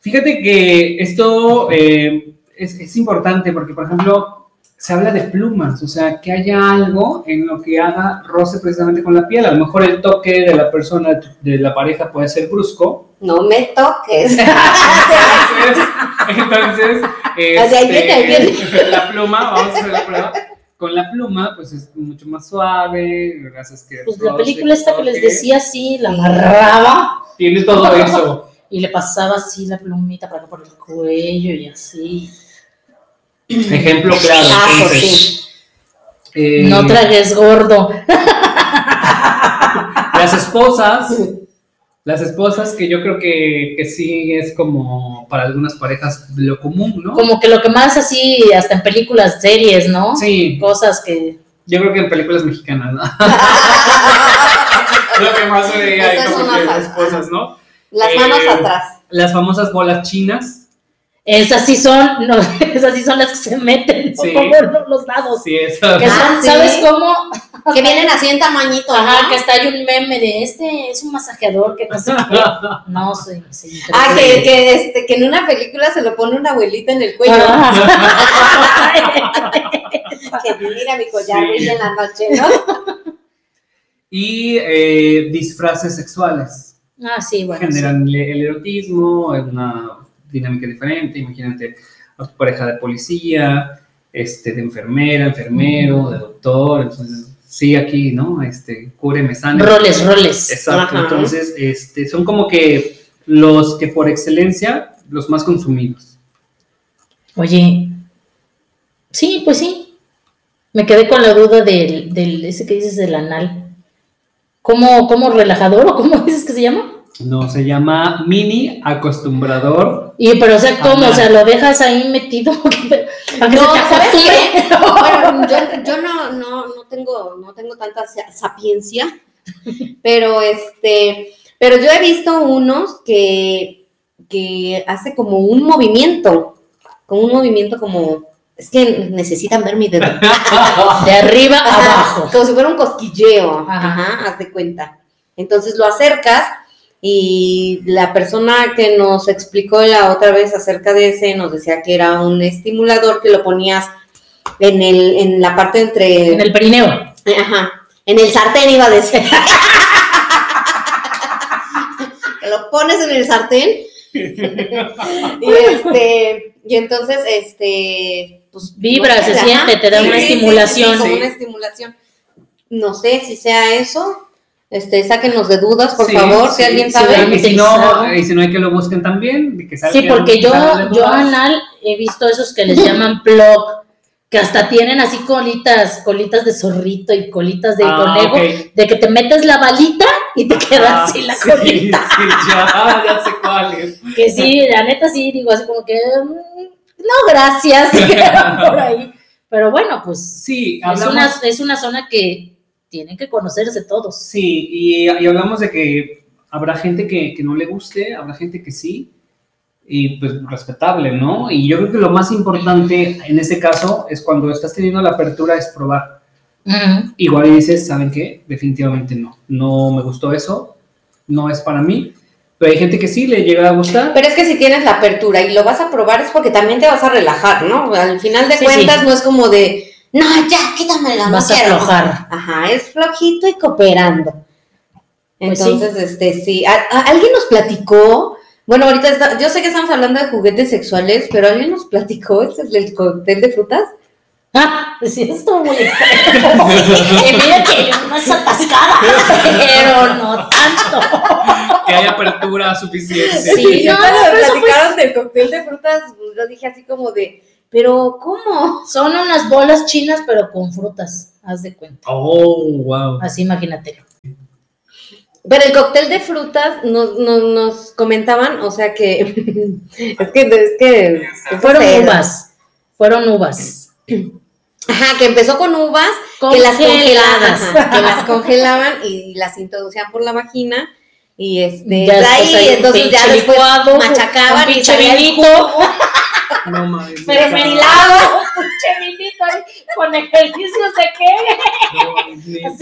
Speaker 3: Fíjate que esto eh, es, es importante porque, por ejemplo, se habla de plumas, o sea, que haya algo en lo que haga roce precisamente con la piel. A lo mejor el toque de la persona, de la pareja puede ser brusco.
Speaker 2: No me toques.
Speaker 3: Entonces, entonces este, la pluma, vamos a hacer la prueba. Con la pluma, pues es mucho más suave, gracias que...
Speaker 1: Pues la película esta que les decía así, la amarraba
Speaker 3: Tiene todo eso.
Speaker 1: y le pasaba así la plumita para acá por el cuello y así.
Speaker 3: Ejemplo claro.
Speaker 2: Ah,
Speaker 3: entonces,
Speaker 2: sí.
Speaker 3: eh,
Speaker 1: No tragues gordo.
Speaker 3: Las esposas, las esposas que yo creo que, que sí es como para algunas parejas lo común, ¿no?
Speaker 1: Como que lo que más así, hasta en películas, series, ¿no?
Speaker 3: Sí,
Speaker 1: Cosas que.
Speaker 3: yo creo que en películas mexicanas, ¿no? lo que más se veía ahí como
Speaker 2: son
Speaker 3: que
Speaker 2: las-
Speaker 3: esposas, ¿no?
Speaker 2: Las
Speaker 3: Eh,
Speaker 2: manos atrás.
Speaker 3: Las famosas bolas chinas.
Speaker 1: Esas sí son, no, esas sí son las que se meten.
Speaker 3: Sí.
Speaker 1: por los lados.
Speaker 3: Sí, eso.
Speaker 1: Que son,
Speaker 2: Ah, sí.
Speaker 1: ¿sabes cómo?
Speaker 2: Que vienen así en tamañito,
Speaker 1: Ajá,
Speaker 2: ¿no?
Speaker 1: que está hay un meme de este es un masajeador que no sé qué. No sé, sí.
Speaker 2: Ah,
Speaker 1: sí.
Speaker 2: que, que, este, que en una película se lo pone una abuelita en el cuello.
Speaker 1: Ah.
Speaker 2: Que mira mi collar
Speaker 3: Sí.
Speaker 2: en la noche, ¿no?
Speaker 3: Y eh, disfraces sexuales.
Speaker 1: Ah, sí, bueno.
Speaker 3: generan el, el erotismo, es una dinámica diferente. Imagínate a tu pareja de policía, este, de enfermera, enfermero, de doctor. Entonces, sí, aquí, ¿no? Este, cúreme, sane.
Speaker 1: Roles, roles.
Speaker 3: Exacto.
Speaker 2: Ajá.
Speaker 3: Entonces, este, son como que los que por excelencia, los más consumidos.
Speaker 1: Oye, sí, pues sí. Me quedé con la duda del, del ese que dices del anal. ¿Cómo, cómo relajador o cómo dices que se llama?
Speaker 3: No, se llama mini acostumbrador.
Speaker 1: Y pero o sea, ¿cómo?
Speaker 3: Anal.
Speaker 1: O sea, lo dejas ahí metido para que
Speaker 2: No,
Speaker 1: se te
Speaker 2: ¿sabes
Speaker 1: acostumbre.
Speaker 2: Bueno, yo, yo no, no, no tengo, no tengo tanta sa- sapiencia, pero este, pero yo he visto unos que, que hace como un movimiento, como un movimiento como, es que necesitan ver mi dedo.
Speaker 1: De arriba a abajo.
Speaker 2: Como si fuera un cosquilleo.
Speaker 1: Ajá.
Speaker 2: Ajá. haz de cuenta. Entonces lo acercas y la persona que nos explicó la otra vez acerca de ese nos decía que era un estimulador que lo ponías en el, en la parte entre.
Speaker 1: En el perineo.
Speaker 2: Ajá. En el sartén iba a decir. que lo pones en el sartén. y este. Y entonces, este. Pues,
Speaker 1: Vibra, se
Speaker 2: ajá.
Speaker 1: siente, te da una estimulación.
Speaker 2: como
Speaker 3: Sí.
Speaker 2: una estimulación. No sé si sea eso. Este, sáquenos de dudas, por
Speaker 3: Sí,
Speaker 2: favor,
Speaker 3: sí,
Speaker 2: si alguien
Speaker 3: sí,
Speaker 2: sabe.
Speaker 3: Y si, no, y si no hay que lo busquen también. de que
Speaker 1: Sí, porque yo, yo anal he visto esos que les llaman plug, que hasta tienen así colitas, colitas de zorrito y colitas de
Speaker 3: Ah,
Speaker 1: conejo, de que te metes la balita y te queda
Speaker 3: Ah,
Speaker 1: así la
Speaker 3: sí,
Speaker 1: colita.
Speaker 3: Sí, ya, ya sé cuál es.
Speaker 1: Que sí, la neta sí, digo así como que, mm, no, gracias, por ahí. Pero bueno, pues
Speaker 3: Sí,
Speaker 1: es una, es una zona que tienen que conocerse todos.
Speaker 3: sí y, y hablamos de que habrá gente que, que no le guste, habrá gente que sí, y pues respetable, ¿no? Y yo creo que lo más importante en ese caso es cuando estás teniendo la apertura es probar. Igual y dices, ¿saben qué? Definitivamente no, no me gustó eso, no es para mí. Pero hay gente que sí le llega a gustar.
Speaker 2: Pero es que si tienes la apertura y lo vas a probar es porque también te vas a relajar, ¿no? Al final de
Speaker 1: Sí,
Speaker 2: cuentas
Speaker 1: sí.
Speaker 2: no es como de, no, ya, quítamela, no
Speaker 1: Vas a
Speaker 2: quiero".
Speaker 1: aflojar.
Speaker 2: Ajá, es flojito y cooperando.
Speaker 1: Pues sí.
Speaker 2: Entonces, este, sí. ¿A- a- ¿Alguien nos platicó? Bueno, ahorita está- yo sé que estamos hablando de juguetes sexuales, pero alguien nos platicó, ¿es el del cóctel de frutas?
Speaker 1: Ah, sí, estuvo muy extraño. y mira que yo no es atascada, pero no tanto.
Speaker 3: Que hay apertura suficiente.
Speaker 1: Sí,
Speaker 2: yo
Speaker 1: no,
Speaker 2: cuando me platicaron del cóctel de frutas, pues, yo dije así como de, pero ¿cómo?
Speaker 1: Son unas bolas chinas, pero con frutas, haz de cuenta.
Speaker 3: Oh, wow.
Speaker 1: Así imagínatelo.
Speaker 2: Pero el cóctel de frutas nos, nos, nos comentaban, o sea que es que es que
Speaker 1: Fueron uvas. Fueron uvas.
Speaker 2: Ajá, que empezó con uvas que las
Speaker 1: Congeladas.
Speaker 2: que las congelaban y las introducían por la vagina y este
Speaker 1: Ya
Speaker 2: ahí entonces ya después machacaban y
Speaker 1: pinche
Speaker 2: salía el jugo.
Speaker 3: No mames.
Speaker 1: Mermelada, un pinche vinito ahí con ejercicios de qué.
Speaker 2: Ah, sí, sí, ¿cómo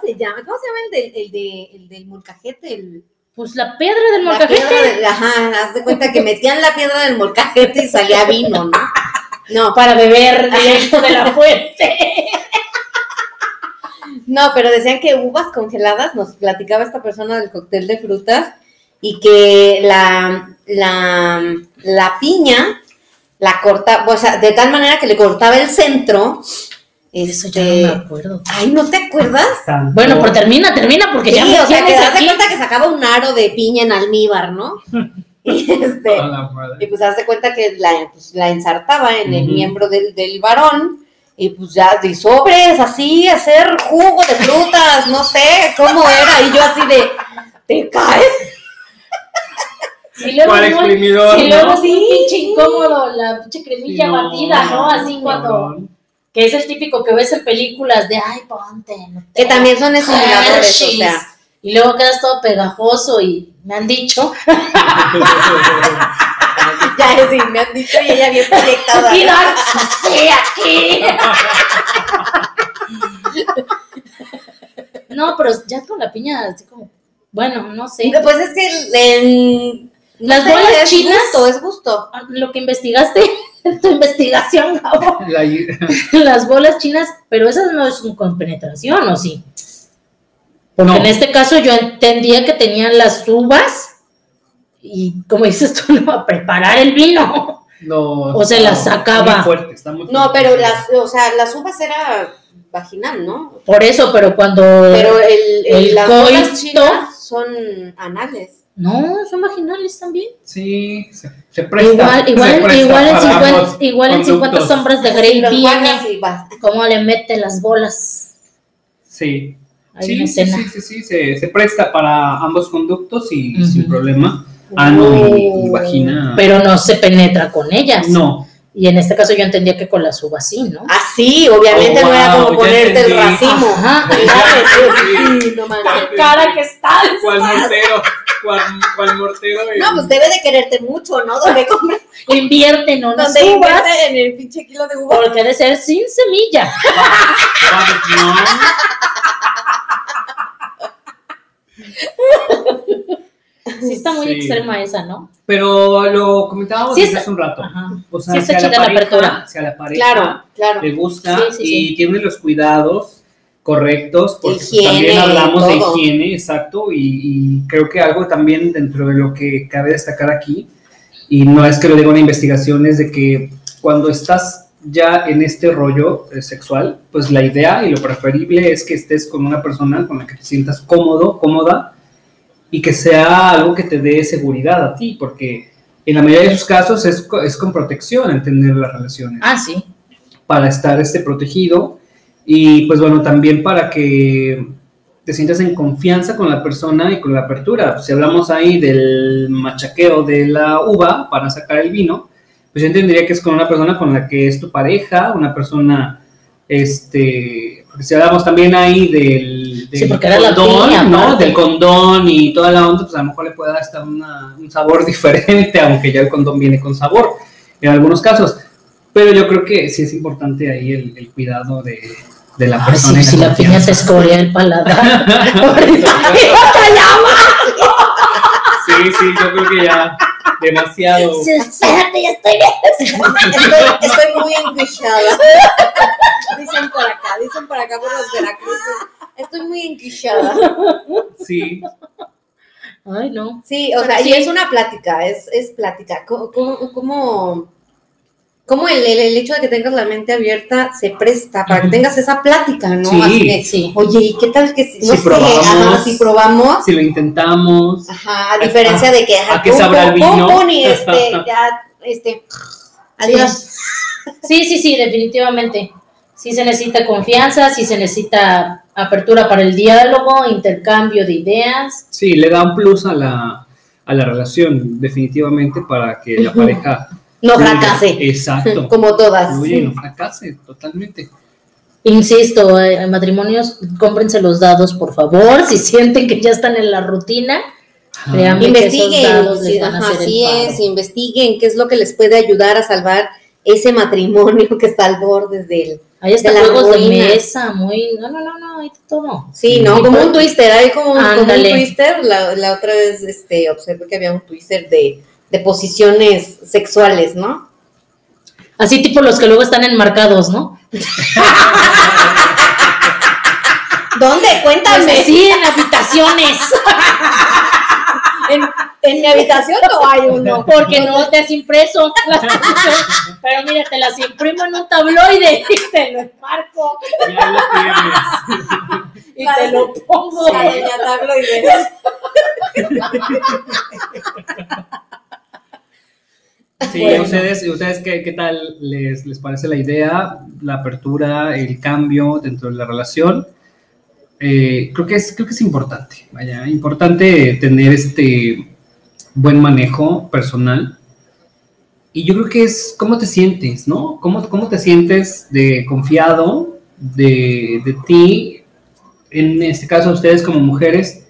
Speaker 2: se llama? ¿Cómo se llama el del el de el del molcajete? El,
Speaker 1: Pues la piedra del
Speaker 2: la
Speaker 1: molcajete.
Speaker 2: piedra del- ajá, haz de cuenta que metían la piedra del molcajete y salía vino, ¿no? No,
Speaker 1: Para beber directo de la fuente.
Speaker 2: No, pero decían que uvas congeladas, nos platicaba esta persona del cóctel de frutas, y que la, la, la piña la corta, o sea, de tal manera que le cortaba el centro.
Speaker 1: Eso ya no me acuerdo.
Speaker 2: Ay, ¿no te acuerdas?
Speaker 3: Tanto.
Speaker 1: Bueno, pero termina, termina, porque
Speaker 2: Sí,
Speaker 1: ya me
Speaker 2: o sea, que
Speaker 1: tienes
Speaker 2: das cuenta que sacaba un aro de piña en almíbar, ¿no? Y, este, y pues haz de cuenta que la, pues, la ensartaba en el miembro del, del varón. Y pues ya de sobres, así, hacer jugo de frutas, no sé cómo era. Y yo así de, ¿te caes?
Speaker 1: Y luego,
Speaker 3: ¿Cuál exprimidor?
Speaker 1: y luego
Speaker 3: no?
Speaker 1: así un pinche incómodo, la pinche cremilla
Speaker 3: Sí,
Speaker 1: batida, ¿no? Así cuando, que es el típico que ves en películas de, ay, ponte, no te
Speaker 2: Que también son estimuladores, o sea.
Speaker 1: Y luego quedas todo pegajoso y me han dicho,
Speaker 2: Ya, sí, me han dicho y ella bien proyectada.
Speaker 1: sí, aquí. No, pero ya con la piña, así como, bueno, no sé.
Speaker 2: Pues es que en... no
Speaker 1: Las bolas
Speaker 2: es
Speaker 1: chinas-
Speaker 2: gusto, es gusto.
Speaker 1: Lo que investigaste, tu investigación, Gabo,
Speaker 3: La-
Speaker 1: las bolas chinas, pero esas no es un- con penetración, ¿o sí? Porque
Speaker 3: No.
Speaker 1: en este caso yo entendía que tenían las uvas y, como dices tú, no, a preparar el vino.
Speaker 3: No,
Speaker 1: O se
Speaker 3: está
Speaker 1: la sacaba.
Speaker 3: Muy fuerte, está muy
Speaker 2: No,
Speaker 3: fuerte.
Speaker 2: pero las, o sea, las uvas era vaginal, ¿no?
Speaker 1: Por eso, pero cuando...
Speaker 2: Pero el, el-
Speaker 1: el
Speaker 2: las bolas
Speaker 1: coito-
Speaker 2: chinas son anales.
Speaker 1: No, son vaginales también.
Speaker 3: Sí, se, se presta.
Speaker 1: Igual,
Speaker 3: se
Speaker 1: igual,
Speaker 3: presta
Speaker 1: igual, en
Speaker 3: para
Speaker 1: 50,
Speaker 3: ambos
Speaker 1: igual en 50
Speaker 3: conductos.
Speaker 1: sombras de
Speaker 2: Sí,
Speaker 1: Grey
Speaker 2: guardas
Speaker 1: viene cómo le mete las bolas.
Speaker 3: Sí.
Speaker 1: Hay
Speaker 3: sí, sí, sí, sí, sí, se, se presta para ambos conductos y sin problema. Ano y, y
Speaker 2: Oh.
Speaker 3: vagina.
Speaker 1: Pero no se penetra con ellas.
Speaker 3: no.
Speaker 1: Y en este caso yo entendía que con las uvas sí, ¿no?
Speaker 2: Ah, sí, obviamente
Speaker 3: Oh,
Speaker 2: no era como
Speaker 3: ya
Speaker 2: ponerte el racimo.
Speaker 1: Ajá.
Speaker 2: Claro, sí, sí, no manches.
Speaker 1: que está.
Speaker 3: ¿Cuál mortero? ¿Cuál, cuál mortero?
Speaker 2: No, pues debe de quererte mucho, ¿no? Donde compra,
Speaker 1: Invierte en unas
Speaker 2: donde
Speaker 1: uvas
Speaker 2: invierte en el pinche kilo de uva.
Speaker 1: porque ha de ser sin semilla.
Speaker 3: No.
Speaker 1: Sí está muy
Speaker 3: Sí.
Speaker 1: extrema esa, ¿no?
Speaker 3: Pero lo comentábamos
Speaker 1: Sí está-
Speaker 3: hace un rato.
Speaker 1: Ajá.
Speaker 3: O sea,
Speaker 1: Sí
Speaker 3: si a la
Speaker 1: la
Speaker 3: pareja,
Speaker 1: apertura.
Speaker 3: si a la pareja
Speaker 2: Claro, claro.
Speaker 3: le gusta
Speaker 1: Sí, sí,
Speaker 3: y
Speaker 1: sí.
Speaker 3: tiene los cuidados correctos, porque pues,
Speaker 2: Higiene
Speaker 3: también hablamos de higiene, exacto, y, y creo que algo también dentro de lo que cabe destacar aquí, y no es que lo diga una investigación, es de que cuando estás ya en este rollo eh, sexual, pues la idea y lo preferible es que estés con una persona con la que te sientas cómodo, cómoda, y que sea algo que te dé seguridad a ti, porque en la mayoría de sus casos es, es con protección el tener las relaciones
Speaker 1: Ah, sí.
Speaker 3: para estar este, protegido y pues bueno, también para que te sientas en confianza con la persona y con la apertura. Si hablamos ahí del machaqueo de la uva para sacar el vino, pues yo entendería que es con una persona con la que es tu pareja, una persona, este, porque si hablamos también ahí del, del
Speaker 1: Sí, porque era la
Speaker 3: condón,
Speaker 1: piña,
Speaker 3: ¿no? Del condón y toda la onda, pues a lo mejor le puede dar hasta una- un sabor diferente, aunque ya el condón viene con sabor en algunos casos. Pero yo creo que sí es importante ahí el, el cuidado de, de la
Speaker 1: Ay,
Speaker 3: persona.
Speaker 1: sí,
Speaker 3: y
Speaker 1: si la piña te escoria el paladar.
Speaker 3: Sí, sí, yo creo que ya demasiado.
Speaker 1: Sí, Espérate, ya estoy bien.
Speaker 2: Estoy, estoy muy enquishada. Dicen por acá, dicen por acá por los Veracruces. Estoy muy enquishada.
Speaker 3: Sí,
Speaker 1: Ay, no.
Speaker 2: Sí, o sea,
Speaker 1: Sí.
Speaker 2: y es una plática, es, es plática. ¿Cómo, cómo, cómo, cómo el, el- el hecho de que tengas la mente abierta se presta para que tengas esa plática, ¿no?
Speaker 3: Sí.
Speaker 2: Así de,
Speaker 1: Sí.
Speaker 2: oye, ¿y qué tal que si, no
Speaker 3: Si
Speaker 2: sé,
Speaker 3: probamos.
Speaker 2: ajá, si probamos?
Speaker 3: si lo intentamos.
Speaker 2: Ajá, a diferencia de que, ajá,
Speaker 3: ¿A
Speaker 2: pum,
Speaker 3: sabrá el
Speaker 2: pum,
Speaker 3: vino?
Speaker 2: pum, y este, ya, este, adiós.
Speaker 1: Sí, sí, sí, definitivamente. Sí se necesita confianza, sí se necesita apertura para el diálogo, intercambio de ideas.
Speaker 3: Sí, le da un plus a la, a la relación, definitivamente, para que la pareja.
Speaker 2: No
Speaker 3: fluya.
Speaker 2: fracase,
Speaker 3: Exacto.
Speaker 2: como todas.
Speaker 3: Fluya y no fracase, totalmente.
Speaker 1: Insisto, eh, en matrimonios, cómprense los dados, por favor. Si sienten que ya están en la rutina, esos
Speaker 2: Investiguen, sí, así es, investiguen qué es lo que les puede ayudar a salvar ese matrimonio que está al borde del...
Speaker 1: Hay hasta
Speaker 2: De la
Speaker 1: juegos de mesa, muy. No, no, no, no, de todo.
Speaker 2: Sí, ¿no?
Speaker 1: Sí,
Speaker 2: Como un twister, hay como un, como un twister. La, la otra vez este, observé que había un twister de, de posiciones sexuales, ¿no?
Speaker 1: Así tipo los que luego están enmarcados, ¿no?
Speaker 2: ¿Dónde? Cuéntame.
Speaker 1: Pues sí, en habitaciones.
Speaker 2: En, en mi habitación no hay uno.
Speaker 1: Porque no te has impreso. Pero mira, te las imprimo en un tabloide y te lo enmarco
Speaker 3: Ya lo tienes.
Speaker 1: y te lo pongo.
Speaker 2: Tabloide.
Speaker 3: Sí,
Speaker 1: Bueno.
Speaker 3: ¿ustedes, ustedes qué, qué tal les, les parece la idea, la apertura, el cambio dentro de la relación? Eh, creo, que es, creo que es importante, vaya, importante tener este buen manejo personal. Y yo creo que es cómo te sientes, ¿no? ¿Cómo, cómo te sientes de confiado de, de ti? En este caso, ustedes como mujeres,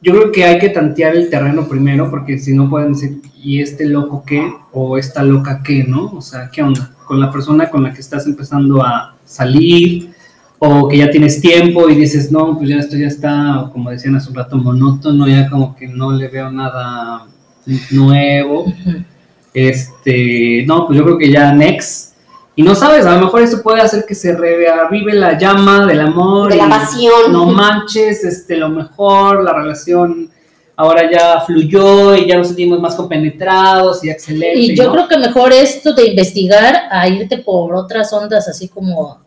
Speaker 3: yo creo que hay que tantear el terreno primero, porque si no pueden decir, ¿y este loco qué? O esta loca qué, ¿no? O sea, ¿qué onda? Con la persona con la que estás empezando a salir, o que ya tienes tiempo y dices, no, pues ya esto ya está, como decían hace un rato, monótono, ya como que no le veo nada nuevo. Este, no, pues yo creo que ya next. Y no sabes, a lo mejor eso puede hacer que se reavive la llama del amor.
Speaker 2: De la pasión.
Speaker 3: No manches, este, lo mejor, la relación ahora ya fluyó y ya nos sentimos más compenetrados y excelente.
Speaker 1: Y yo
Speaker 3: ¿no?
Speaker 1: creo que mejor esto de investigar a irte por otras ondas así como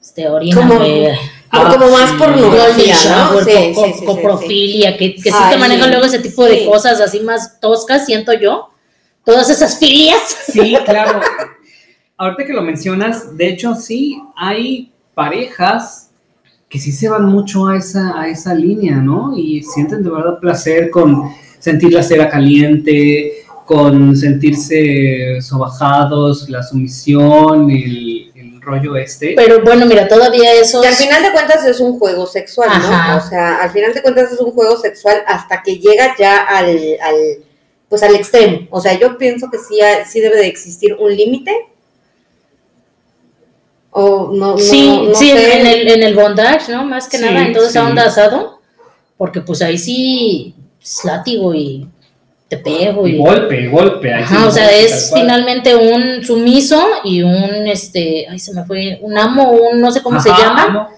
Speaker 1: este orina,
Speaker 2: Como-
Speaker 1: güey,
Speaker 2: Como,
Speaker 3: Ah,
Speaker 2: como más
Speaker 3: sí.
Speaker 2: pornografía, ¿no?
Speaker 1: shower,
Speaker 2: Sí,
Speaker 1: co-
Speaker 2: sí,
Speaker 1: co-
Speaker 2: sí, sí,
Speaker 1: coprofilia, que, que sí te manejan
Speaker 2: sí.
Speaker 1: luego ese tipo de
Speaker 2: Sí.
Speaker 1: cosas así más toscas, siento yo. Todas esas filias.
Speaker 3: Sí, claro. Ahorita que lo mencionas, de hecho sí, hay parejas que sí se van mucho a esa, a esa línea, ¿no? Y sienten de verdad placer con sentir la cera caliente, con sentirse sobajados, la sumisión, el, el rollo este.
Speaker 1: Pero bueno, mira, todavía eso.
Speaker 2: Que al final de cuentas es un juego sexual, ¿no?
Speaker 1: Ajá.
Speaker 2: O sea, al final de cuentas es un juego sexual hasta que llega ya al, al pues al extremo. O sea, yo pienso que sí, sí debe de existir un límite. O no, no,
Speaker 1: Sí,
Speaker 2: no
Speaker 1: sí,
Speaker 2: sé.
Speaker 1: en el, en el bondage, ¿no? Más que
Speaker 3: Sí,
Speaker 1: nada en toda esa
Speaker 3: sí.
Speaker 1: onda asado, porque pues ahí sí es látigo y te pego y...
Speaker 3: golpe, golpe. ahí sí,
Speaker 1: Ajá, o sea, es finalmente un sumiso y un, este, ay, se me fue, un amo, un, no sé cómo se llama,
Speaker 3: amo.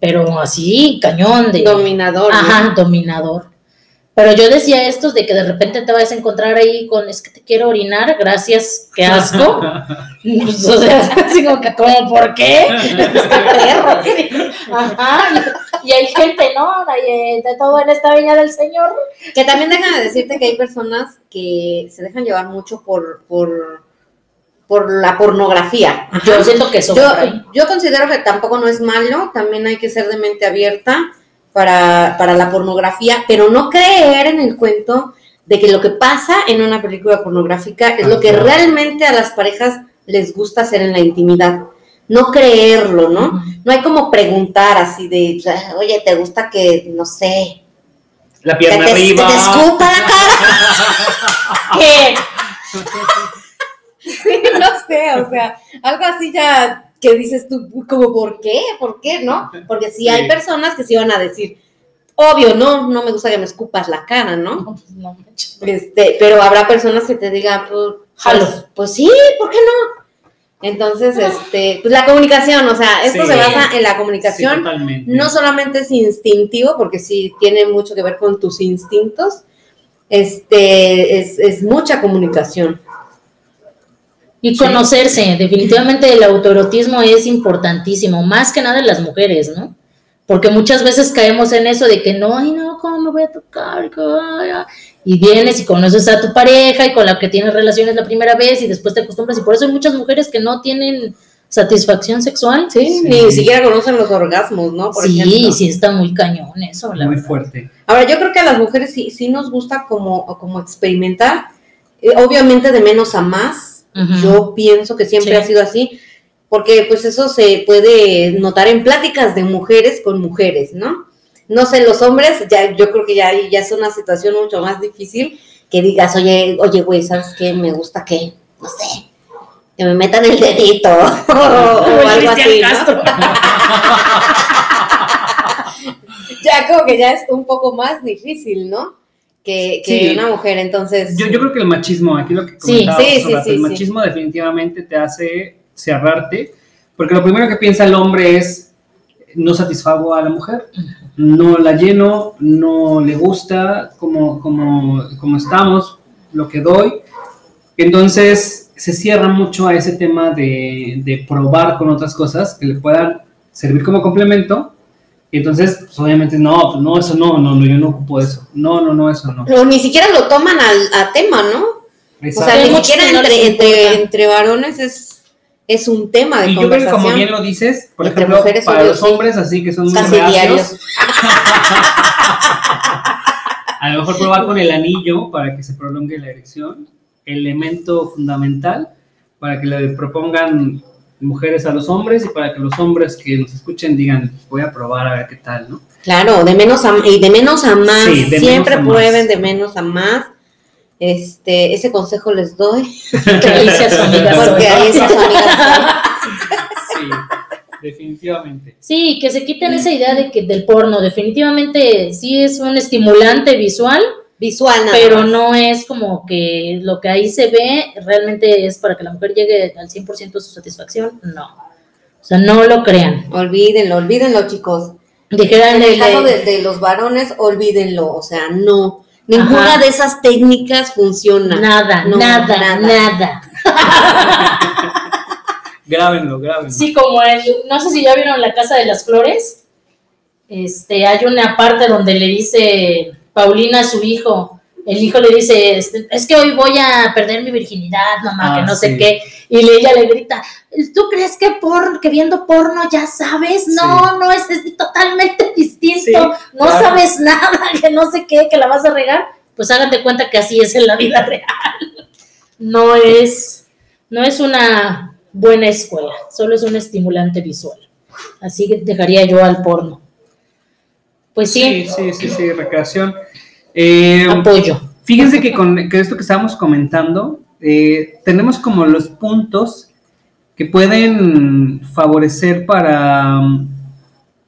Speaker 1: pero así, cañón de...
Speaker 2: Dominador. ¿no?
Speaker 1: Ajá, dominador. Pero yo decía esto de que de repente te vas a encontrar ahí con, es que te quiero orinar, gracias, qué asco. Pues, o sea, así como que, ¿cómo, por qué? Este perro. Ajá, y, hay gente, ¿no? De, de todo en esta viña del Señor.
Speaker 2: Que también dejan de decirte que hay personas que se dejan llevar mucho por, por, por la pornografía. Ajá.
Speaker 1: Yo siento que eso
Speaker 2: Yo, yo considero que tampoco no es malo, también hay que ser de mente abierta para, para la pornografía, pero no creer en el cuento de que lo que pasa en una película pornográfica es lo que
Speaker 3: Ajá.
Speaker 2: realmente a las parejas les gusta hacer en la intimidad. No creerlo, ¿no? No hay como preguntar así de, oye, ¿te gusta que, no sé,
Speaker 3: La
Speaker 2: que
Speaker 3: pierna
Speaker 2: te,
Speaker 3: arriba.
Speaker 2: que te escupa la cara?
Speaker 1: ¿Qué?
Speaker 2: Sí, no sé, o sea, algo así ya que dices tú, como, ¿por qué? ¿Por qué? ¿No? Porque sí,
Speaker 3: Sí.
Speaker 2: hay personas que sí van a decir, obvio, no, no me gusta que me escupas la cara, ¿no?
Speaker 1: No, pues, no.
Speaker 2: Este, pero habrá personas que te digan, pues,
Speaker 1: Jalo.
Speaker 2: pues, pues sí, ¿por qué no? Entonces, este, pues la comunicación, o sea, esto
Speaker 3: Sí.
Speaker 2: se basa en la comunicación. no solamente es instintivo, porque sí tiene mucho que ver con tus instintos, este, es, es mucha comunicación.
Speaker 1: Y
Speaker 3: Sí.
Speaker 1: conocerse, definitivamente el autoerotismo es importantísimo, más que nada en las mujeres, ¿no? Porque muchas veces caemos en eso de que no, ay no, ¿cómo me voy a tocar? ¿Qué voy a-?" Y vienes y conoces a tu pareja y con la que tienes relaciones la primera vez y después te acostumbras y por eso hay muchas mujeres que no tienen satisfacción sexual.
Speaker 2: Sí,
Speaker 3: Sí.
Speaker 2: ni siquiera conocen los orgasmos, ¿no? Por
Speaker 1: sí,
Speaker 2: ejemplo.
Speaker 1: sí está muy cañón eso, la
Speaker 3: Muy
Speaker 1: verdad.
Speaker 3: fuerte.
Speaker 2: Ahora, yo creo que a las mujeres sí, sí nos gusta como, como experimentar, eh, obviamente de menos a más. Yo pienso que siempre
Speaker 1: Sí.
Speaker 2: ha sido así, porque pues eso se puede notar en pláticas de mujeres con mujeres, ¿no? No sé, los hombres, ya, yo creo que ya, ya es una situación mucho más difícil que digas, oye, oye, güey, ¿sabes qué? Me gusta que, no sé, que me metan el dedito o, o algo así, ¿no? Ya como que ya es un poco más difícil, ¿no? Que, que
Speaker 3: Sí.
Speaker 2: una mujer, entonces...
Speaker 3: Yo, yo creo que el machismo, aquí lo que
Speaker 1: Sí,
Speaker 3: comentábamos
Speaker 2: sí, sí,
Speaker 3: rato,
Speaker 2: sí,
Speaker 3: el
Speaker 2: sí.
Speaker 3: machismo definitivamente te hace cerrarte, porque lo primero que piensa el hombre es, no satisfago a la mujer, no la lleno, no le gusta como, como, como estamos, lo que doy. Entonces se cierra mucho a ese tema de, de probar con otras cosas que le puedan servir como complemento. Y entonces, pues, obviamente, no, pues, no, eso no, no, no, yo no ocupo eso. No, no, no, eso no.
Speaker 2: Pero ni siquiera lo toman al, a tema, ¿no? O sea, ni siquiera entre, entre, entre varones es, es un tema de
Speaker 3: Y yo creo que
Speaker 2: conversación.
Speaker 3: como bien lo dices, por
Speaker 2: Entre
Speaker 3: ejemplo,
Speaker 2: mujeres,
Speaker 3: para
Speaker 2: obvio,
Speaker 3: los
Speaker 2: sí.
Speaker 3: hombres así que son muy
Speaker 2: Casi diarios.
Speaker 3: a lo mejor probar con el anillo para que se prolongue la erección, elemento fundamental para que le propongan mujeres a los hombres y para que los hombres que nos escuchen digan, voy a probar a ver qué tal, ¿no?
Speaker 2: Claro, de menos a, y de menos a más.
Speaker 3: Sí, de
Speaker 2: Siempre
Speaker 3: menos a
Speaker 2: prueben
Speaker 3: más.
Speaker 2: de menos a más. Este, ese consejo les doy.
Speaker 1: Que dice a su amiga
Speaker 2: Porque ahí esas amigas
Speaker 3: Sí, definitivamente.
Speaker 1: Sí, que se quiten esa idea de que del porno, definitivamente sí es un estimulante visual,
Speaker 2: visual nada
Speaker 1: pero
Speaker 2: más.
Speaker 1: no es como que lo que ahí se ve realmente es para que la mujer llegue al 100% de su satisfacción, no. O sea, no lo crean.
Speaker 2: Olvídenlo, olvídenlo, chicos.
Speaker 1: Dijeran
Speaker 2: En el caso de, de los varones, olvídenlo. O sea, no. Ninguna
Speaker 1: Ajá.
Speaker 2: de esas técnicas funciona.
Speaker 1: nada,
Speaker 2: No,
Speaker 1: nada,
Speaker 2: nada.
Speaker 1: nada,
Speaker 3: Grábenlo, grábenlo.
Speaker 1: Sí, como el, no sé si ya vieron la Casa de las Flores, este, hay una parte donde le dice Paulina su hijo, el hijo le dice, este, es que hoy voy a perder mi virginidad, mamá,
Speaker 3: Ah,
Speaker 1: que no sé qué, y ella le grita, ¿tú crees que por, que viendo porno ya sabes? No, no, es, es totalmente distinto,
Speaker 3: Sí,
Speaker 1: no
Speaker 3: claro.
Speaker 1: sabes nada, que no sé qué, que la vas a regar, pues hagan de cuenta que así es en la vida real. No es, no es una buena escuela, solo es un estimulante visual. Así que dejaría yo al porno. Pues sí,
Speaker 3: Sí, sí, sí, sí, recreación. Eh,
Speaker 1: apoyo.
Speaker 3: Fíjense que con que esto que estábamos comentando, eh, tenemos como los puntos que pueden favorecer para um,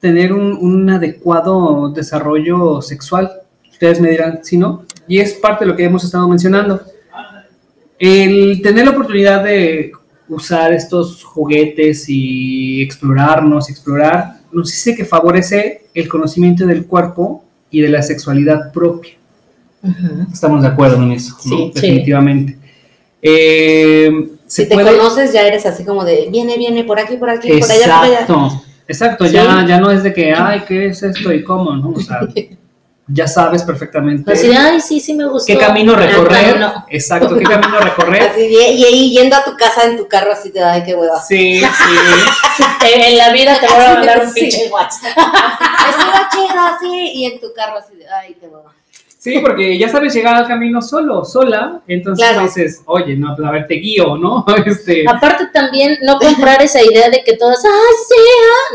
Speaker 3: tener un, un adecuado desarrollo sexual. Ustedes me dirán si no. Y es parte de lo que hemos estado mencionando. El tener la oportunidad de usar estos juguetes y explorarnos, explorar, nos dice que favorece el conocimiento del cuerpo y de la sexualidad propia. Estamos de acuerdo en eso, ¿no?
Speaker 1: Sí, sí.
Speaker 3: definitivamente. Eh, se
Speaker 2: Si te
Speaker 3: puede-
Speaker 2: conoces, ya eres así como de, viene, viene, por aquí, por aquí, por allá, por allá.
Speaker 3: Exacto, exacto,
Speaker 1: Sí.
Speaker 3: ya, ya no es de que, ay, ¿qué es esto y cómo? ¿no? O sea, ya sabes perfectamente
Speaker 1: Así de, ay, sí, sí me gustó.
Speaker 3: qué camino recorrer.
Speaker 1: Ah, no.
Speaker 3: Exacto, qué camino recorrer.
Speaker 2: Así, y, y ahí yendo a tu casa en tu carro, así te da, ay, qué hueva.
Speaker 3: Sí, sí.
Speaker 1: En la vida te voy a mandar un
Speaker 2: Sí.
Speaker 1: pinche WhatsApp.
Speaker 2: Estuvo chido así, y en tu carro así de, ay, qué hueva.
Speaker 3: Sí, porque ya sabes llegar al camino solo, sola, entonces
Speaker 2: Claro.
Speaker 3: dices, oye, no, pues, a ver, te guío, ¿no? Este,
Speaker 1: Aparte también no comprar esa idea de que todas, ay, sí,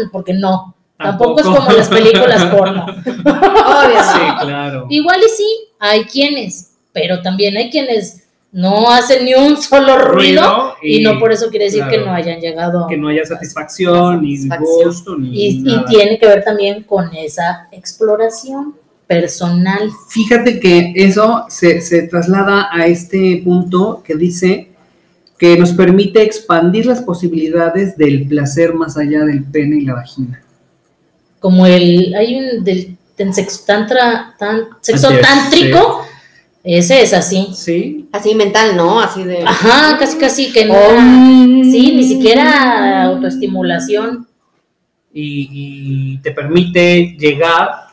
Speaker 1: ah", porque no. Tampoco, es como las películas porno.
Speaker 2: Obvio.
Speaker 3: sí, claro.
Speaker 1: Igual y sí, hay quienes, pero también hay quienes no hacen ni un solo ruido, y,
Speaker 3: y-
Speaker 1: no por eso quiere decir que no hayan llegado.
Speaker 3: que no haya satisfacción, ni gusto, ni
Speaker 1: y, tiene que ver también con esa exploración personal.
Speaker 3: Fíjate que eso se, se traslada a este punto que dice que nos permite expandir las posibilidades del placer más allá del pene y la vagina.
Speaker 1: Como el, hay un del, del sexo, tantra, tan, sexo tántrico, ese es así.
Speaker 3: ¿Sí?
Speaker 2: Así mental, ¿no? Así de.
Speaker 1: Ajá, casi casi que no.
Speaker 2: Om.
Speaker 1: Sí, ni siquiera autoestimulación.
Speaker 3: Y, y te permite llegar.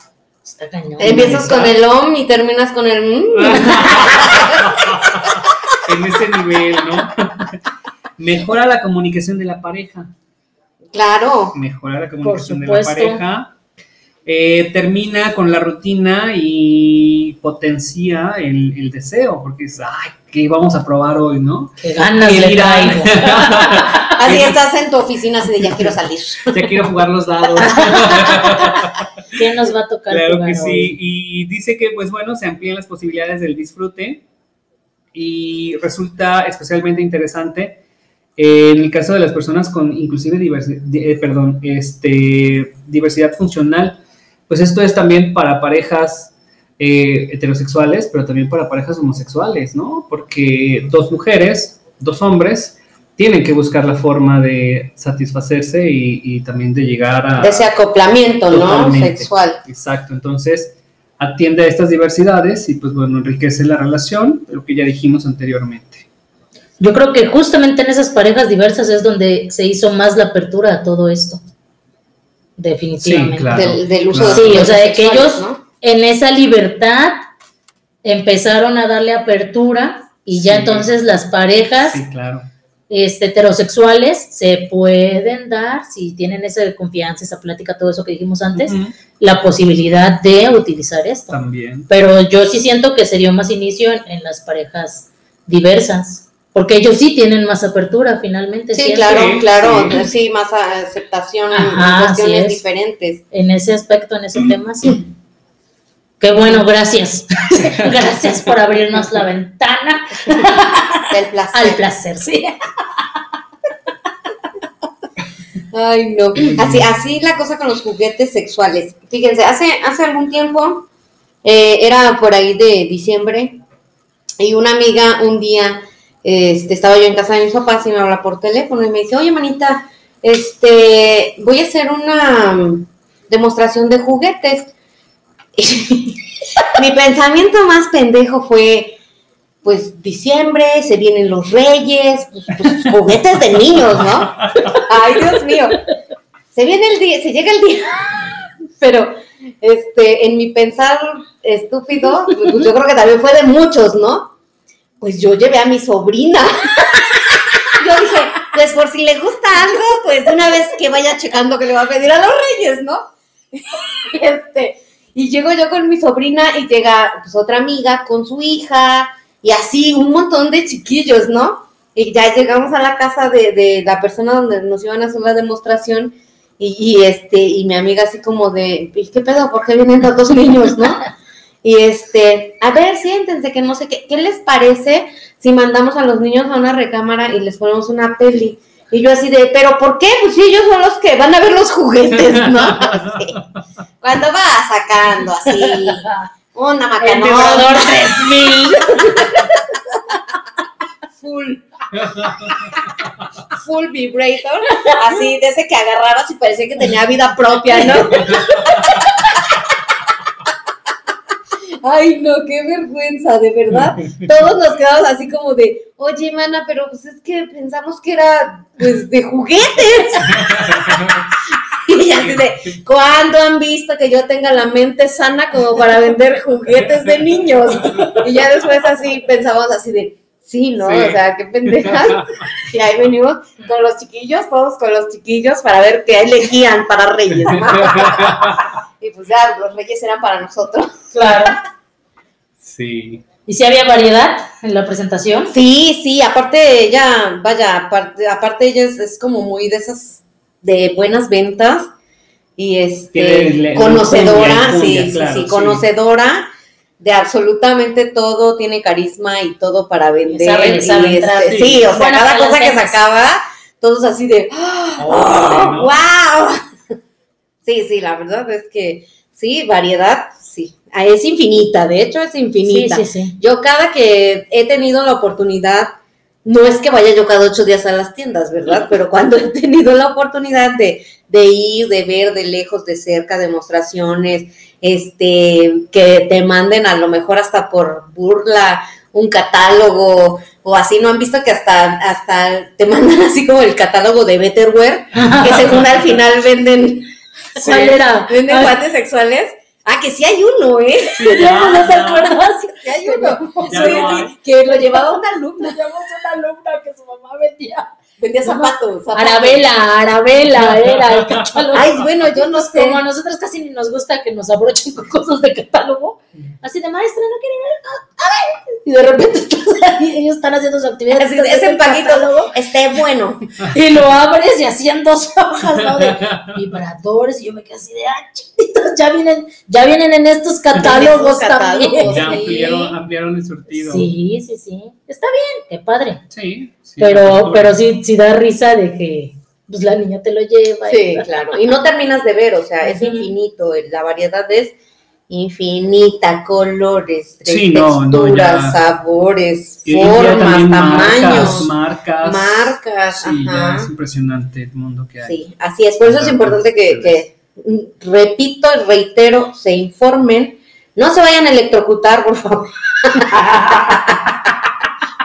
Speaker 1: Está cañón.
Speaker 2: Empiezas con el om y terminas con el. mm.
Speaker 3: en ese nivel, ¿no? Mejora la comunicación de la pareja.
Speaker 2: Claro.
Speaker 3: Mejora la comunicación de la pareja. Eh, termina con la rutina y potencia el, el deseo, porque es, ay, ¿qué vamos a probar hoy, no?
Speaker 1: Qué ganas
Speaker 3: mira,
Speaker 1: traigo.
Speaker 2: Así estás en tu oficina, así de ya quiero salir.
Speaker 3: ya quiero jugar los dados.
Speaker 1: ¿Qué nos va a tocar?
Speaker 3: Claro
Speaker 1: jugar
Speaker 3: que
Speaker 1: hoy?
Speaker 3: sí. Y dice que, pues bueno, se amplían las posibilidades del disfrute y resulta especialmente interesante en el caso de las personas con inclusive diversi- di- eh, perdón, este, diversidad funcional. Pues esto es también para parejas eh, heterosexuales, pero también para parejas homosexuales, ¿no? Porque dos mujeres, dos hombres, tienen que buscar la forma de satisfacerse y, y también de llegar a...
Speaker 2: De ese acoplamiento, ¿no? Sexual.
Speaker 3: Exacto, entonces atiende a estas diversidades y pues bueno, enriquece la relación, lo que ya dijimos anteriormente.
Speaker 1: Yo creo que justamente en esas parejas diversas es donde se hizo más la apertura a todo esto. Definitivamente.
Speaker 3: Sí, claro.
Speaker 2: Del, del uso
Speaker 3: claro.
Speaker 2: de
Speaker 1: Sí, o sea, de que ellos
Speaker 2: ¿no?
Speaker 1: en esa libertad empezaron a darle apertura y ya
Speaker 3: Sí.
Speaker 1: entonces las parejas
Speaker 3: Sí, claro.
Speaker 1: este, heterosexuales se pueden dar, si tienen esa confianza, esa plática, todo eso que dijimos antes, la posibilidad de utilizar esto.
Speaker 3: También.
Speaker 1: Pero yo sí siento que se dio más inicio en, en las parejas diversas, porque ellos sí tienen más apertura finalmente.
Speaker 2: Sí, claro,
Speaker 3: Sí,
Speaker 2: claro.
Speaker 3: sí.
Speaker 2: Sí, más aceptación
Speaker 1: Ajá,
Speaker 2: en cuestiones diferentes.
Speaker 1: En ese aspecto, en ese tema, sí. Qué bueno, gracias. gracias por abrirnos la ventana
Speaker 2: Del placer.
Speaker 1: al placer, sí.
Speaker 2: Ay, no. Así, así la cosa con los juguetes sexuales. Fíjense, hace, hace algún tiempo, eh, era por ahí de diciembre, y una amiga un día, este, estaba yo en casa de mis papás y me habla por teléfono y me dice, oye, manita, este, voy a hacer una mm, demostración de juguetes. Mi pensamiento más pendejo fue, pues diciembre, se vienen los reyes, pues, pues, juguetes de niños, ¿no? Ay, Dios mío. Se viene el día, se llega el día. Pero, este, en mi pensar estúpido, pues, yo creo que también fue de muchos, ¿no? Pues yo llevé a mi sobrina. Yo dije, pues por si le gusta algo, pues de una vez que vaya checando que le va a pedir a los reyes, ¿no? Este, y llego yo con mi sobrina y llega pues otra amiga con su hija y así un montón de chiquillos, ¿no? Y ya llegamos a la casa de, de la persona donde nos iban a hacer la demostración y, este y mi amiga así como de, "¿Y ¿qué pedo? ¿Por qué vienen tantos niños, no? Y este, a ver, siéntense, que no sé qué, ¿qué les parece si mandamos a los niños a una recámara y les ponemos una peli? Y yo así de, ¿pero por qué? Pues sí, ellos son los que van a ver los juguetes, ¿no? Así. Cuando va sacando así, una macanona.
Speaker 1: vibrador 3000.
Speaker 2: full. Full vibrator, así de ese que agarrabas y parecía que tenía vida propia, ¿no? Ay, no, qué vergüenza, de verdad. Todos nos quedamos así como de, oye, mana, pero pues es que pensamos que era, pues, de juguetes. Y así de, ¿cuándo han visto que yo tenga la mente sana como para vender juguetes de niños? Y ya después así pensamos así de, sí, ¿no?
Speaker 3: Sí.
Speaker 2: O sea, qué pendejas. Y ahí venimos con los chiquillos, todos con los chiquillos para ver qué elegían para Reyes. ¿no? Y pues ya, los Reyes eran para nosotros.
Speaker 1: Claro.
Speaker 3: Sí.
Speaker 1: ¿Y si había variedad en la presentación?
Speaker 2: Sí, sí, aparte ella, vaya, aparte, aparte ella es, es como muy de esas de buenas ventas y este
Speaker 3: le-
Speaker 2: conocedora, sí, sí,
Speaker 3: claro,
Speaker 2: sí,
Speaker 3: sí.
Speaker 2: conocedora de absolutamente todo, tiene carisma y todo para vender.
Speaker 1: sabe- sabe
Speaker 2: y
Speaker 1: entrar,
Speaker 2: este,
Speaker 3: sí.
Speaker 2: sí, o sea, cada cosa que sacaba, todos así de
Speaker 3: Órale, ¿no?
Speaker 2: ¡Wow! Sí, sí, la verdad es que sí, variedad, sí. Ah, Es infinita, de hecho es
Speaker 1: Sí,
Speaker 2: infinita.
Speaker 1: sí, sí.
Speaker 2: Yo cada que he tenido la oportunidad, no es que vaya yo cada ocho días a las tiendas, ¿verdad? Pero cuando he tenido la oportunidad de, de ir, de ver de lejos, de cerca, demostraciones, este, que te manden a lo mejor hasta por burla un catálogo o así, ¿no han visto que hasta, hasta te mandan así como el catálogo de Betterware, que según al final venden,
Speaker 1: ¿Cuál era?
Speaker 2: venden
Speaker 1: Ay,
Speaker 2: guantes sexuales? Ah, que sí hay uno, ¿eh?
Speaker 3: Sí,
Speaker 1: ya, ¿No te
Speaker 3: ya.
Speaker 1: acuerdas?
Speaker 2: Sí hay uno.
Speaker 3: Ya
Speaker 2: Sí,
Speaker 3: no
Speaker 2: sí,
Speaker 3: hay.
Speaker 2: que lo llevaba una alumna.
Speaker 1: Teníamos una alumna que su mamá vendía.
Speaker 2: Vendía zapatos. zapatos.
Speaker 1: Arabela, Arabela era el catálogo.
Speaker 2: Ay, bueno, yo no sé.
Speaker 1: Como a nosotros casi ni nos gusta que nos abrochen con cosas de catálogo, así de maestra, ¿no quiere ver? Ah, A ver. Y de repente estás ahí, ellos están haciendo su actividad.
Speaker 2: Así,
Speaker 1: estás
Speaker 2: ese
Speaker 1: catálogo,
Speaker 2: esté bueno.
Speaker 1: Y lo abres y hacían dos hojas, ¿no? De vibradores. Y yo me quedé así de, ah, chiquitos, ya vienen, ya vienen en estos catálogos
Speaker 2: estos catálogos.
Speaker 1: también.
Speaker 3: Ya ampliaron, ampliaron el surtido.
Speaker 1: Sí, sí, sí. Está bien, qué padre.
Speaker 3: Sí, sí,
Speaker 1: pero, pero sí, sí da risa de que pues la niña te lo lleva. y-
Speaker 2: Sí, claro. Y no terminas de ver, o sea, es infinito. La variedad es infinita, colores,
Speaker 3: Sí, no, no,
Speaker 2: texturas, sabores,
Speaker 3: Y
Speaker 2: formas, tamaños,
Speaker 3: Marcas, marcas.
Speaker 2: marcas.
Speaker 3: Sí, ya es impresionante el mundo que hay.
Speaker 2: Sí, así es. Por eso es importante que, que, repito y reitero, se informen. No se vayan a electrocutar, por favor.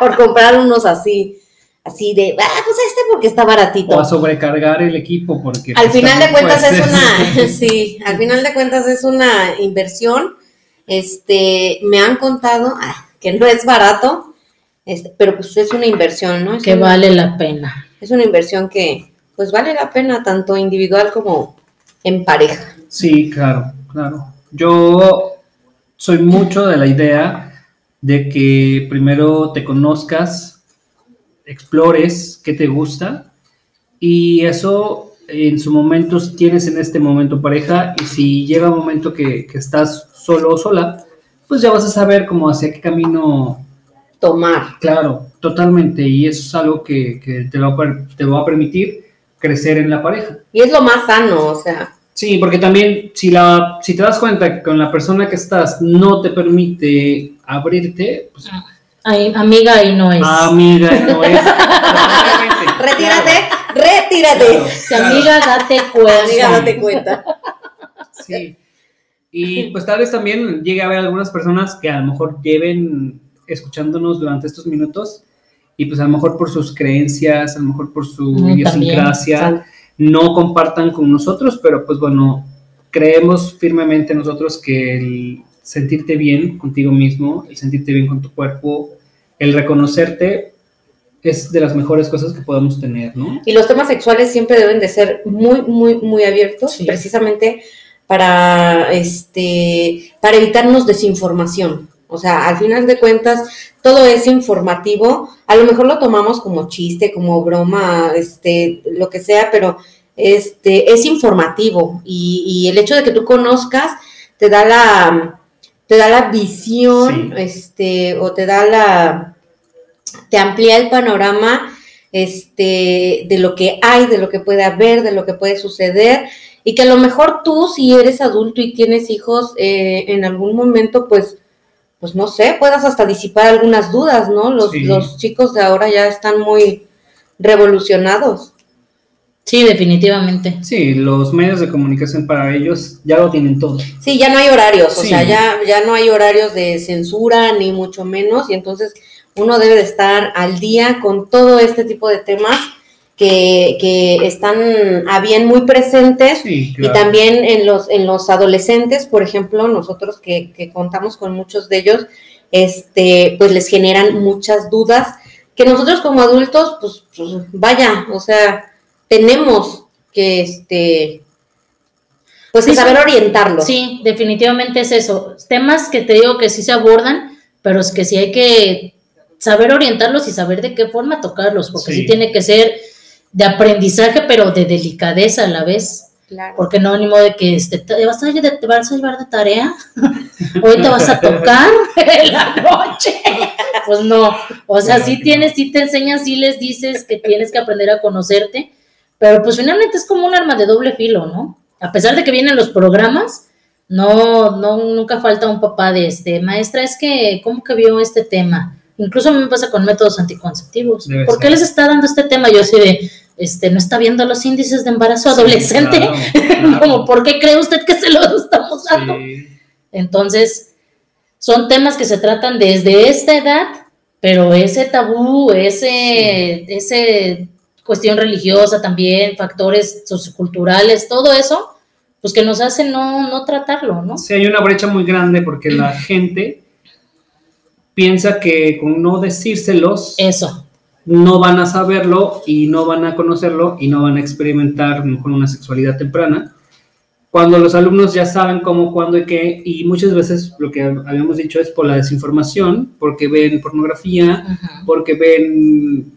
Speaker 2: por comprar unos así, así de, ah, pues este porque está baratito.
Speaker 3: O a sobrecargar el equipo porque...
Speaker 2: Al
Speaker 3: pues,
Speaker 2: final de cuentas es una, sí, al final de cuentas es una inversión. Este, me han contado ah, que no es barato, este, pero pues es una inversión, ¿no? Es
Speaker 1: Que
Speaker 2: una-
Speaker 1: vale la pena.
Speaker 2: es una inversión que pues vale la pena tanto individual como en pareja.
Speaker 3: Sí, claro, claro. Yo soy mucho de la idea de que primero te conozcas, explores qué te gusta y eso en su momento si tienes en este momento pareja y si llega un momento que, que estás solo o sola, pues ya vas a saber cómo hacia qué camino
Speaker 2: Tomar.
Speaker 3: Claro, totalmente. Y eso es algo que, que te, va a te va a permitir crecer en la pareja.
Speaker 2: Y es lo más sano, o sea,
Speaker 3: Sí, porque también si, la, si te das cuenta que con la persona que estás no te permite abrirte, pues
Speaker 1: Ay, amiga, ahí no es.
Speaker 3: amiga, no es.
Speaker 2: Retírate,
Speaker 3: claro,
Speaker 2: retírate.
Speaker 3: claro,
Speaker 1: Si
Speaker 3: claro.
Speaker 1: amiga, date cuenta.
Speaker 2: Amiga, date cuenta.
Speaker 3: Sí. Y pues tal vez también llegue a haber algunas personas que a lo mejor lleven escuchándonos durante estos minutos y pues a lo mejor por sus creencias, a lo mejor por su
Speaker 1: Mm,
Speaker 3: idiosincrasia,
Speaker 2: también.
Speaker 3: No compartan con nosotros, pero pues bueno, creemos firmemente nosotros que el sentirte bien contigo mismo, el sentirte bien con tu cuerpo, el reconocerte es de las mejores cosas que podemos tener, ¿no?
Speaker 2: Y los temas sexuales siempre deben de ser muy, muy, muy abiertos,
Speaker 1: Sí.
Speaker 2: precisamente para, este, para evitarnos desinformación. O sea, al final de cuentas, todo es informativo. A lo mejor lo tomamos como chiste, como broma, este, lo que sea, pero este, es informativo. Y, y el hecho de que tú conozcas te da la, te da la visión,
Speaker 3: Sí.
Speaker 2: este, o te da la, te amplía el panorama este, de lo que hay, de lo que puede haber, de lo que puede suceder, y que a lo mejor tú, si eres adulto y tienes hijos, eh, en algún momento, pues, pues no sé, puedas hasta disipar algunas dudas, ¿no? Los,
Speaker 3: Sí.
Speaker 2: los chicos de ahora ya están muy revolucionados.
Speaker 1: Sí, definitivamente.
Speaker 3: Sí, los medios de comunicación para ellos ya lo tienen todo.
Speaker 2: Sí, ya no hay horarios, o
Speaker 3: Sí.
Speaker 2: sea, ya, ya no hay horarios de censura, ni mucho menos, y entonces uno debe de estar al día con todo este tipo de temas que, que están a bien muy presentes
Speaker 3: Sí,
Speaker 2: Y también en los, en los adolescentes, por ejemplo, nosotros que, que contamos con muchos de ellos, este, pues les generan muchas dudas que nosotros como adultos, pues, pues, vaya, o sea, tenemos que, este, pues que saber
Speaker 1: sí.
Speaker 2: orientarlos.
Speaker 1: Sí, definitivamente es eso. Temas que te digo que sí se abordan, pero es que sí hay que saber orientarlos y saber de qué forma tocarlos, porque sí,
Speaker 3: Sí.
Speaker 1: tiene que ser de aprendizaje, pero de delicadeza a la vez.
Speaker 2: Claro.
Speaker 1: Porque no, ni modo de que este, te, vas a, te vas a llevar de tarea hoy te vas a tocar en la noche. Pues no, o sea, sí tienes, sí te enseñas, sí les dices que tienes que aprender a conocerte, pero pues finalmente es como un arma de doble filo, ¿no? A pesar de que vienen los programas, no, no, nunca falta un papá de este, maestra, es que, ¿cómo que vio este tema? Incluso a mí me pasa con métodos anticonceptivos.
Speaker 3: Debe
Speaker 1: ¿Por qué les está dando este tema? Yo así de, este, no está viendo los índices de embarazo adolescente.
Speaker 3: claro, claro.
Speaker 1: Como, ¿por qué cree usted que se lo estamos dando?
Speaker 3: Sí.
Speaker 1: Entonces, son temas que se tratan desde esta edad, pero ese tabú, ese, ese cuestión religiosa también, factores socioculturales, todo eso, pues que nos hacen no, no tratarlo, ¿no?
Speaker 3: Sí, hay una brecha muy grande porque la gente piensa que con no decírselos
Speaker 1: Eso,
Speaker 3: no van a saberlo y no van a conocerlo y no van a experimentar mejor una sexualidad temprana. Cuando los alumnos ya saben cómo, cuándo y qué, y muchas veces lo que habíamos dicho es por la desinformación, porque ven pornografía, porque ven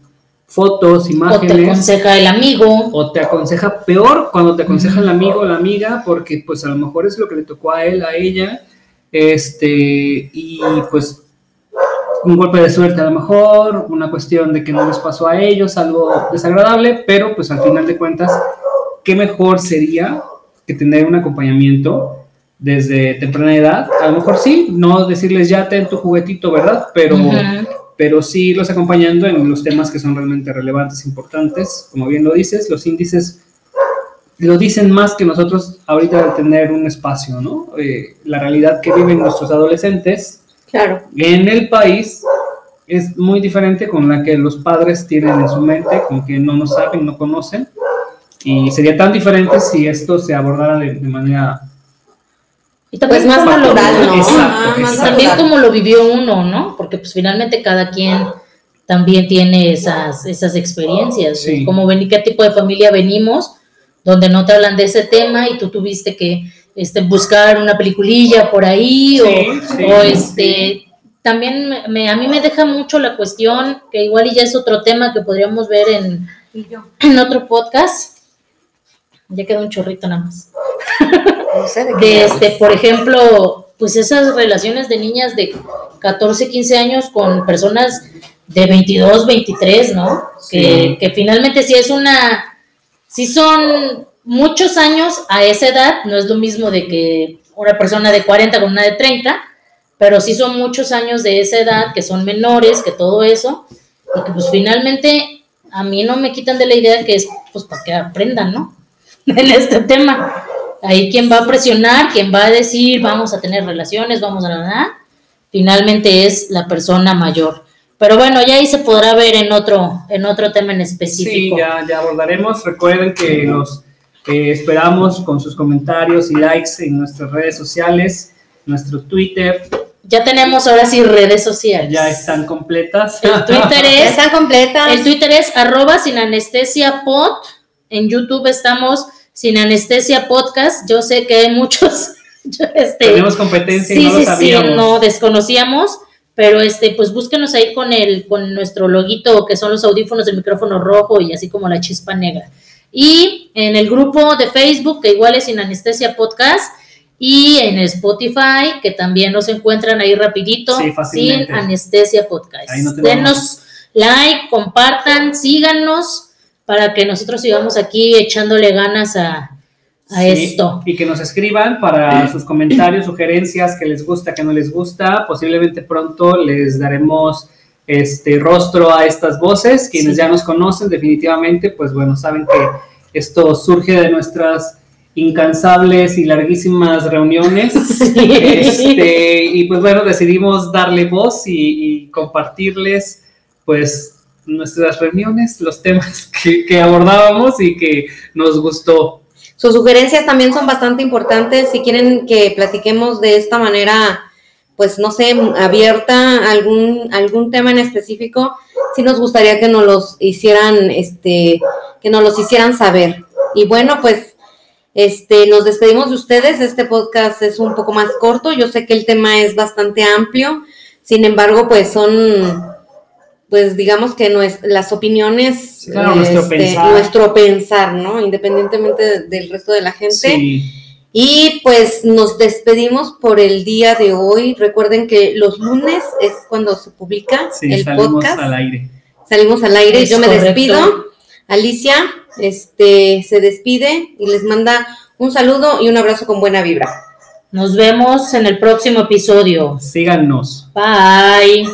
Speaker 3: fotos,
Speaker 1: o te
Speaker 3: imágenes,
Speaker 1: aconseja el amigo,
Speaker 3: o te aconseja peor cuando te aconseja el amigo o la amiga, porque pues a lo mejor es lo que le tocó a él, a ella, este, y pues un golpe de suerte a lo mejor, una cuestión de que no les pasó a ellos, algo desagradable, pero pues al final de cuentas, qué mejor sería que tener un acompañamiento desde temprana edad, a lo mejor sí, no decirles ya ten tu juguetito, ¿verdad? Pero
Speaker 1: Ujú.
Speaker 3: pero sí los acompañando en los temas que son realmente relevantes, importantes. Como bien lo dices, los índices lo dicen más que nosotros ahorita al tener un espacio, ¿no? Eh, la realidad que viven nuestros adolescentes
Speaker 2: Claro.
Speaker 3: en el país es muy diferente con la que los padres tienen en su mente, con que no nos saben, no conocen. Y sería tan diferente si esto se abordara de, de manera...
Speaker 1: Y también
Speaker 2: Pues más
Speaker 1: cómo
Speaker 2: natural, ¿no?
Speaker 3: Exacto,
Speaker 2: Ah, más.
Speaker 1: También
Speaker 2: natural.
Speaker 1: como lo vivió uno, ¿no? Porque pues finalmente cada quien también tiene esas, esas experiencias.
Speaker 3: Sí.
Speaker 1: Como ven, qué tipo de familia venimos, donde no te hablan de ese tema y tú tuviste que este, buscar una peliculilla por ahí
Speaker 3: Sí,
Speaker 1: o,
Speaker 3: sí,
Speaker 1: o,
Speaker 3: sí.
Speaker 1: este... También me- a mí me deja mucho la cuestión, que igual y ya es otro tema que podríamos ver en, en otro podcast. Ya quedó un chorrito nada más
Speaker 2: No sé de qué
Speaker 1: de
Speaker 2: hablas.
Speaker 1: este, por ejemplo, pues esas relaciones de niñas de 14, 15 años con personas de 22, 23, ¿no?
Speaker 3: Sí.
Speaker 1: Que, que finalmente sí es una, sí son muchos años a esa edad, no es lo mismo de que una persona de 40 con una de 30, pero sí son muchos años de esa edad que son menores, que todo eso, y que pues finalmente a mí no me quitan de la idea que es pues para que aprendan, ¿no? en este tema. Ahí quien va a presionar, quien va a decir vamos a tener relaciones, vamos a nada, finalmente es la persona mayor. Pero bueno, ya ahí se podrá ver en otro, en otro tema en
Speaker 3: Sí,
Speaker 1: específico.
Speaker 3: ya, ya abordaremos. Recuerden que los eh, esperamos con sus comentarios y likes en nuestras redes sociales, nuestro Twitter,
Speaker 1: Ya tenemos ahora sí redes sociales.
Speaker 3: ya están completas.
Speaker 1: El Twitter es,
Speaker 2: están completas.
Speaker 1: el Twitter es arroba sin anestesia pod. En YouTube estamos sin anestesia podcast. Yo sé que hay muchos. este,
Speaker 3: Tenemos competencia y
Speaker 1: sí,
Speaker 3: no lo
Speaker 1: sí,
Speaker 3: sabíamos.
Speaker 1: sí, no desconocíamos, pero este, pues búsquenos ahí con el, con nuestro loguito, que son los audífonos del micrófono rojo y así como la chispa negra. Y en el grupo de Facebook, que igual es Sin Anestesia Podcast, y en Spotify, que también nos encuentran ahí rapidito,
Speaker 3: Sí.
Speaker 1: Sin Anestesia Podcast.
Speaker 3: No
Speaker 1: Denos like, compartan, síganos, para que nosotros sigamos aquí echándole ganas a, a
Speaker 3: Sí,
Speaker 1: esto.
Speaker 3: Y que nos escriban para sus comentarios, sugerencias, que les gusta, que no les gusta. Posiblemente pronto les daremos este rostro a estas voces. Quienes
Speaker 1: Sí.
Speaker 3: ya nos conocen, definitivamente, pues bueno, saben que esto surge de nuestras incansables y larguísimas reuniones. Este, y pues bueno, decidimos darle voz y, y compartirles pues nuestras reuniones, los temas que, que abordábamos y que nos gustó.
Speaker 2: Sus sugerencias también son bastante importantes. Si quieren que platiquemos de esta manera, pues no sé, abierta algún algún tema en específico, sí nos gustaría que nos los hicieran, este, que nos los hicieran saber. Y bueno, pues este, nos despedimos de ustedes. Este podcast es un poco más corto. Yo sé que el tema es bastante amplio. Sin embargo, pues son, pues digamos que nues- las opiniones,
Speaker 3: Claro, nuestro
Speaker 2: este,
Speaker 3: pensar.
Speaker 2: nuestro pensar, ¿no? Independientemente de- del resto de la gente.
Speaker 3: Sí,
Speaker 2: Y pues nos despedimos por el día de hoy. Recuerden que los lunes es cuando se publica
Speaker 3: Sí,
Speaker 2: el
Speaker 3: salimos
Speaker 2: podcast.
Speaker 3: al aire.
Speaker 2: Salimos al aire.
Speaker 1: Es
Speaker 2: Yo me
Speaker 1: correcto.
Speaker 2: despido. Alicia, este, se despide y les manda un saludo y un abrazo con buena vibra.
Speaker 1: Nos vemos en el próximo episodio.
Speaker 3: Síganos.
Speaker 1: Bye.